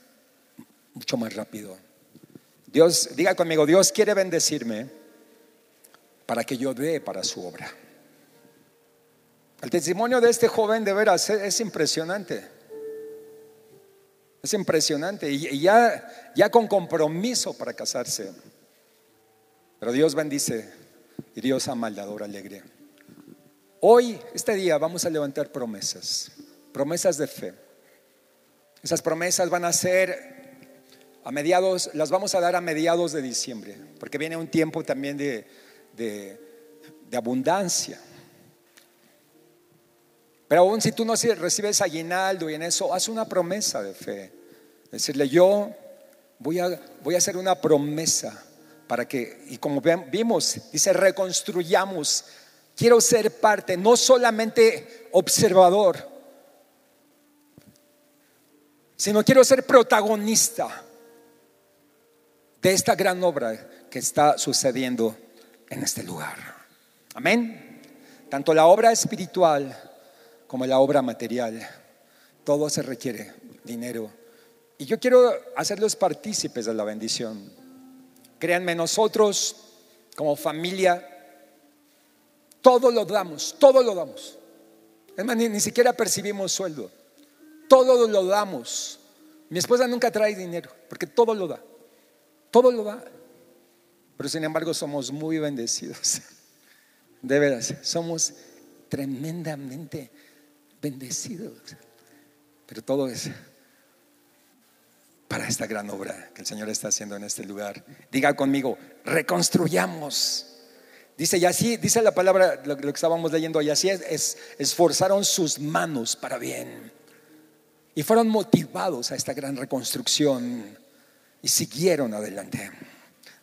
mucho más rápido. Dios, diga conmigo, Dios quiere bendecirme para que yo dé para su obra. El testimonio de este joven de veras es impresionante. Es impresionante. Y ya, ya con compromiso para casarse. Pero Dios bendice. y Dios ama al alegre. Hoy, este día, vamos a levantar promesas, promesas de fe. Esas promesas van a ser a mediados, las vamos a dar a mediados de diciembre, porque viene un tiempo también de, de, abundancia. Pero aún si tú no recibes aguinaldo y en eso, haz una promesa de fe. Decirle, yo voy a, voy a hacer una promesa para que, y como vimos, dice, reconstruyamos. Quiero ser parte, no solamente observador, sino quiero ser protagonista de esta gran obra que está sucediendo en este lugar. Amén. Tanto la obra espiritual como la obra material, todo se requiere dinero. Y yo quiero hacerlos partícipes de la bendición. Créanme, nosotros como familia, todo lo damos, todo lo damos. Es más, ni, siquiera percibimos sueldo. Todo lo damos. Mi esposa nunca trae dinero, porque todo lo da. Todo lo da. Pero sin embargo somos muy bendecidos. [laughs] De veras, somos tremendamente bendecidos. Pero todo es para esta gran obra que el Señor está haciendo en este lugar. Diga conmigo, reconstruyamos. Dice, y así, dice la palabra, lo, que estábamos leyendo, y así es, esforzaron sus manos para bien. Y fueron motivados a esta gran reconstrucción y siguieron adelante.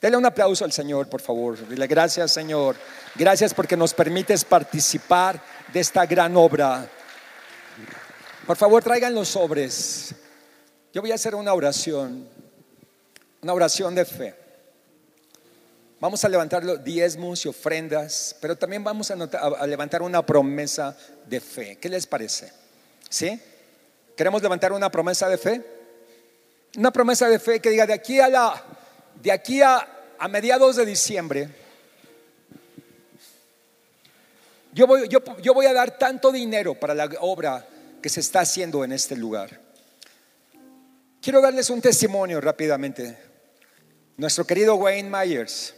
Dele un aplauso al Señor, por favor. Dile gracias, Señor. Gracias porque nos permites participar de esta gran obra. Por favor, traigan los sobres. Yo voy a hacer una oración, una oración de fe. Vamos a levantar los diezmos y ofrendas, pero también vamos a, levantar una promesa de fe. ¿Qué les parece? ¿Sí? ¿Queremos levantar una promesa de fe? Una promesa de fe que diga de aquí a la de aquí a, mediados de diciembre, yo voy, yo voy a dar tanto dinero para la obra que se está haciendo en este lugar. Quiero darles un testimonio rápidamente. Nuestro querido Wayne Myers,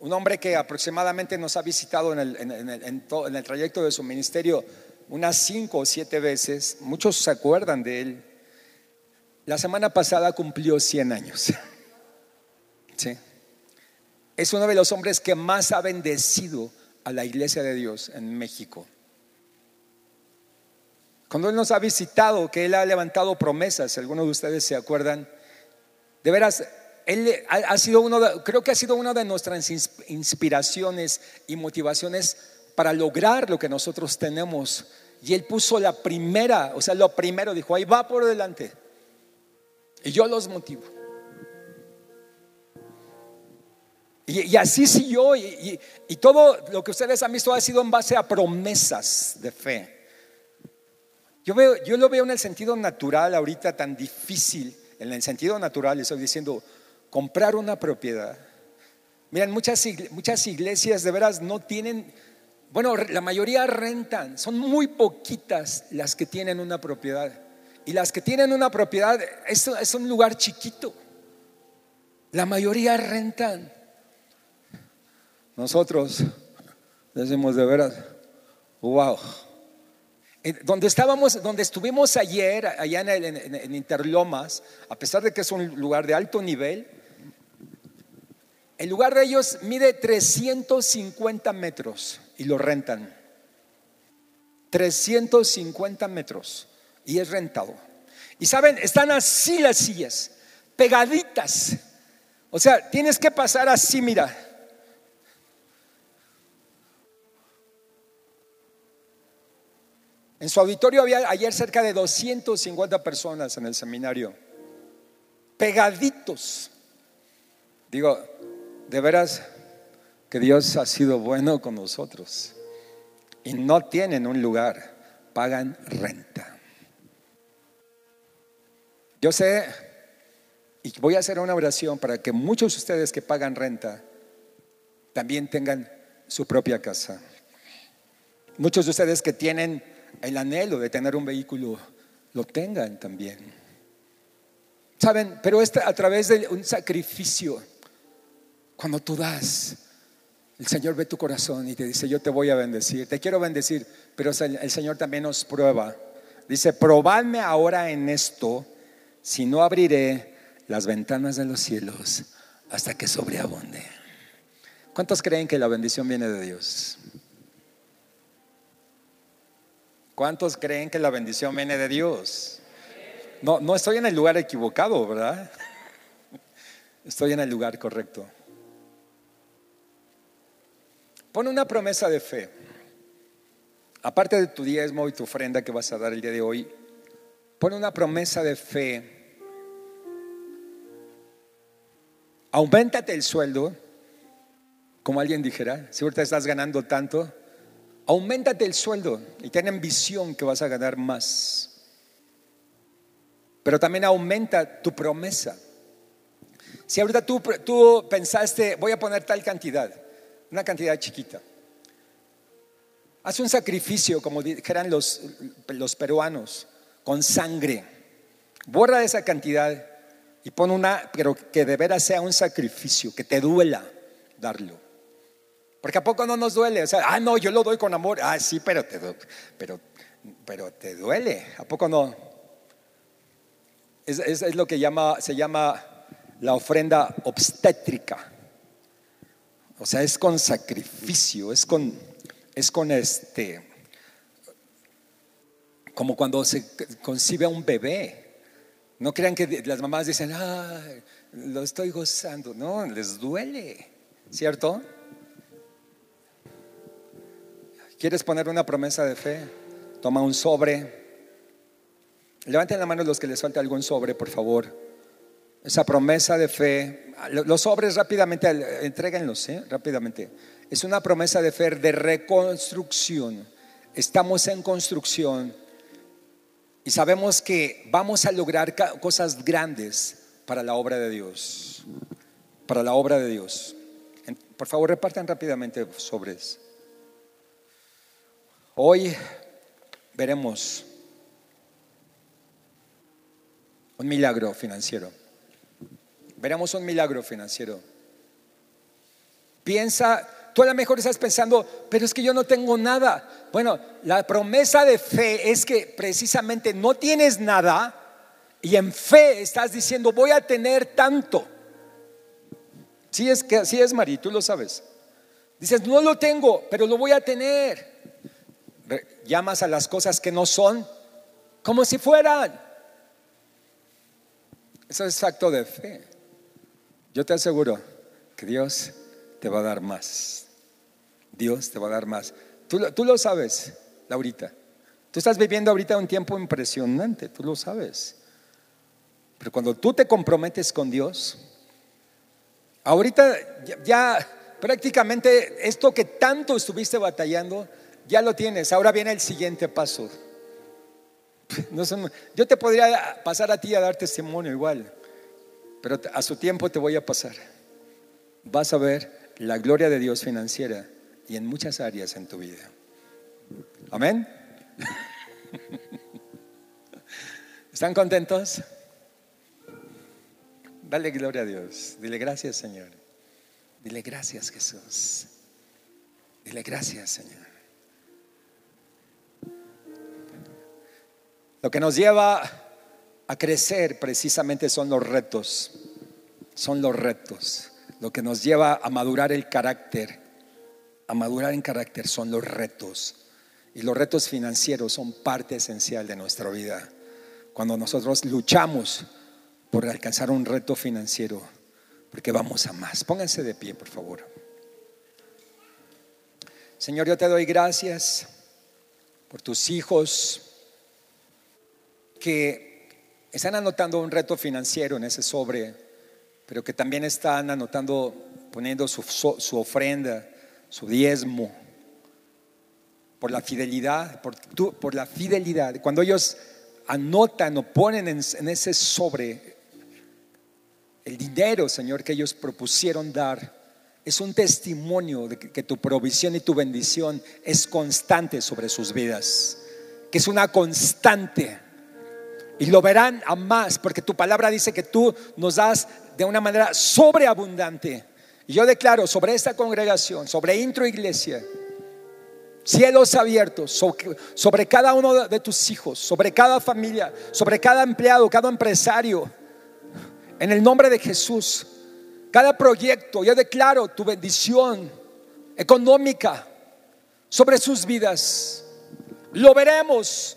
un hombre que aproximadamente nos ha visitado en el, en el trayecto de su ministerio unas cinco o siete veces, muchos se acuerdan de él. La semana pasada cumplió 100 años. [laughs] ¿Sí? Es uno de los hombres que más ha bendecido a la iglesia de Dios en México. Cuando Él nos ha visitado, que Él ha levantado promesas, algunos de ustedes se acuerdan, de veras, Él ha sido uno, creo que ha sido una de nuestras inspiraciones y motivaciones para lograr lo que nosotros tenemos. Y Él puso la primera, o sea, lo primero, dijo, ahí va por delante. Y yo los motivo. Y, así siguió, y, y todo lo que ustedes han visto ha sido en base a promesas de fe. Yo, veo, yo lo veo en el sentido natural ahorita tan difícil, en el sentido natural, estoy diciendo, comprar una propiedad. Miren, muchas, muchas iglesias de veras no tienen, bueno, la mayoría rentan, son muy poquitas las que tienen una propiedad. Y las que tienen una propiedad es, es un lugar chiquito. La mayoría rentan. Nosotros decimos de veras, wow donde estábamos, donde estuvimos ayer, allá en, Interlomas, a pesar de que es un lugar de alto nivel, el lugar de ellos mide 350 metros y lo rentan. 350 metros y es rentado. Y saben, están así las sillas, pegaditas. O sea, tienes que pasar así, mira. En su auditorio había ayer cerca de 250 personas en el seminario, pegaditos. Digo, de veras que Dios ha sido bueno con nosotros. Y no tienen un lugar, pagan renta. Yo sé, y voy a hacer una oración para que muchos de ustedes que pagan renta también tengan su propia casa. Muchos de ustedes que tienen el anhelo de tener un vehículo lo tengan también. ¿Saben? Pero es a través de un sacrificio, cuando tú das, El Señor ve tu corazón y te dice, yo te voy a bendecir, te quiero bendecir, pero el Señor también nos prueba. Dice, probadme ahora en esto, si no abriré las ventanas de los cielos hasta que sobreabunde. ¿Cuántos creen que la bendición viene de Dios? ¿Cuántos creen que la bendición viene de Dios? No, no estoy en el lugar equivocado, ¿verdad? [laughs] Estoy en el lugar correcto. Pon una promesa de fe. Aparte de tu diezmo y tu ofrenda que vas a dar el día de hoy, pon una promesa de fe. Aumentate el sueldo, como alguien dijera, si ahorita estás ganando tanto, aumentate el sueldo y ten visión que vas a ganar más. Pero también aumenta tu promesa. Si ahorita tú, tú pensaste, voy a poner tal cantidad, una cantidad chiquita. Haz un sacrificio, como dijeran los, los peruanos, con sangre. Borra esa cantidad y pon una, pero que de veras sea un sacrificio, que te duela darlo. Porque a poco no nos duele. O sea, ah, no, yo lo doy con amor. Ah, sí, pero te, pero, pero te duele. ¿A poco no? Es, es lo que llama, se llama la ofrenda obstétrica. O sea, es con sacrificio, es con, es con este, como cuando se concibe a un bebé. No crean que las mamás dicen, ah, lo estoy gozando. No, les duele, ¿cierto? ¿Quieres poner una promesa de fe? Toma un sobre. Levanten la mano los que les falta algún sobre, por favor. Esa promesa de fe, los sobres rápidamente, entréguenlos, ¿eh? rápidamente. Es una promesa de fe de reconstrucción. Estamos en construcción y sabemos que vamos a lograr cosas grandes para la obra de Dios. Para la obra de Dios. Por favor, repartan rápidamente sobres. Hoy veremos un milagro financiero veremos un milagro financiero. Piensa, tú a lo mejor estás pensando, pero es que yo no tengo nada. Bueno, la promesa de fe es que precisamente no tienes nada y en fe estás diciendo, voy a tener tanto. Sí es que así es, Mari, tú lo sabes. Dices, no lo tengo, pero lo voy a tener. Llamas a las cosas que no son como si fueran. Eso es acto de fe. Yo te aseguro que Dios te va a dar más. Dios te va a dar más. Tú, tú lo sabes, Laurita. Tú estás viviendo ahorita un tiempo impresionante, tú lo sabes. Pero cuando tú te comprometes con Dios, ahorita ya, prácticamente esto que tanto estuviste batallando, ya lo tienes. Ahora viene el siguiente paso. yo te podría pasar a ti a dar testimonio igual. Pero a su tiempo te voy a pasar. Vas a ver la gloria de Dios financiera y en muchas áreas en tu vida. Amén. ¿Están contentos? Dale gloria a Dios. Dile gracias, Señor. Dile gracias, Jesús. Dile gracias, Señor. Lo que nos lleva a crecer precisamente son los retos, son los retos. Lo que nos lleva a madurar el carácter, a madurar en carácter son los retos. Y los retos financieros son parte esencial de nuestra vida. Cuando nosotros luchamos por alcanzar un reto financiero, porque vamos a más. Pónganse de pie, por favor. Señor, yo te doy gracias por tus hijos que están anotando un reto financiero en ese sobre, pero que también están anotando, poniendo su, ofrenda, su diezmo, por la fidelidad, por, la fidelidad. Cuando ellos anotan o ponen en, en ese sobre el dinero, Señor, que ellos propusieron dar, es un testimonio de que, tu provisión y tu bendición es constante sobre sus vidas, que es una constante y lo verán a más, porque tu palabra dice que tú nos das de una manera sobreabundante. Y yo declaro sobre esta congregación, sobre Intro Iglesia, cielos abiertos sobre, cada uno de tus hijos, sobre cada familia, sobre cada empleado, cada empresario. En el nombre de Jesús, cada proyecto, yo declaro tu bendición económica sobre sus vidas. Lo veremos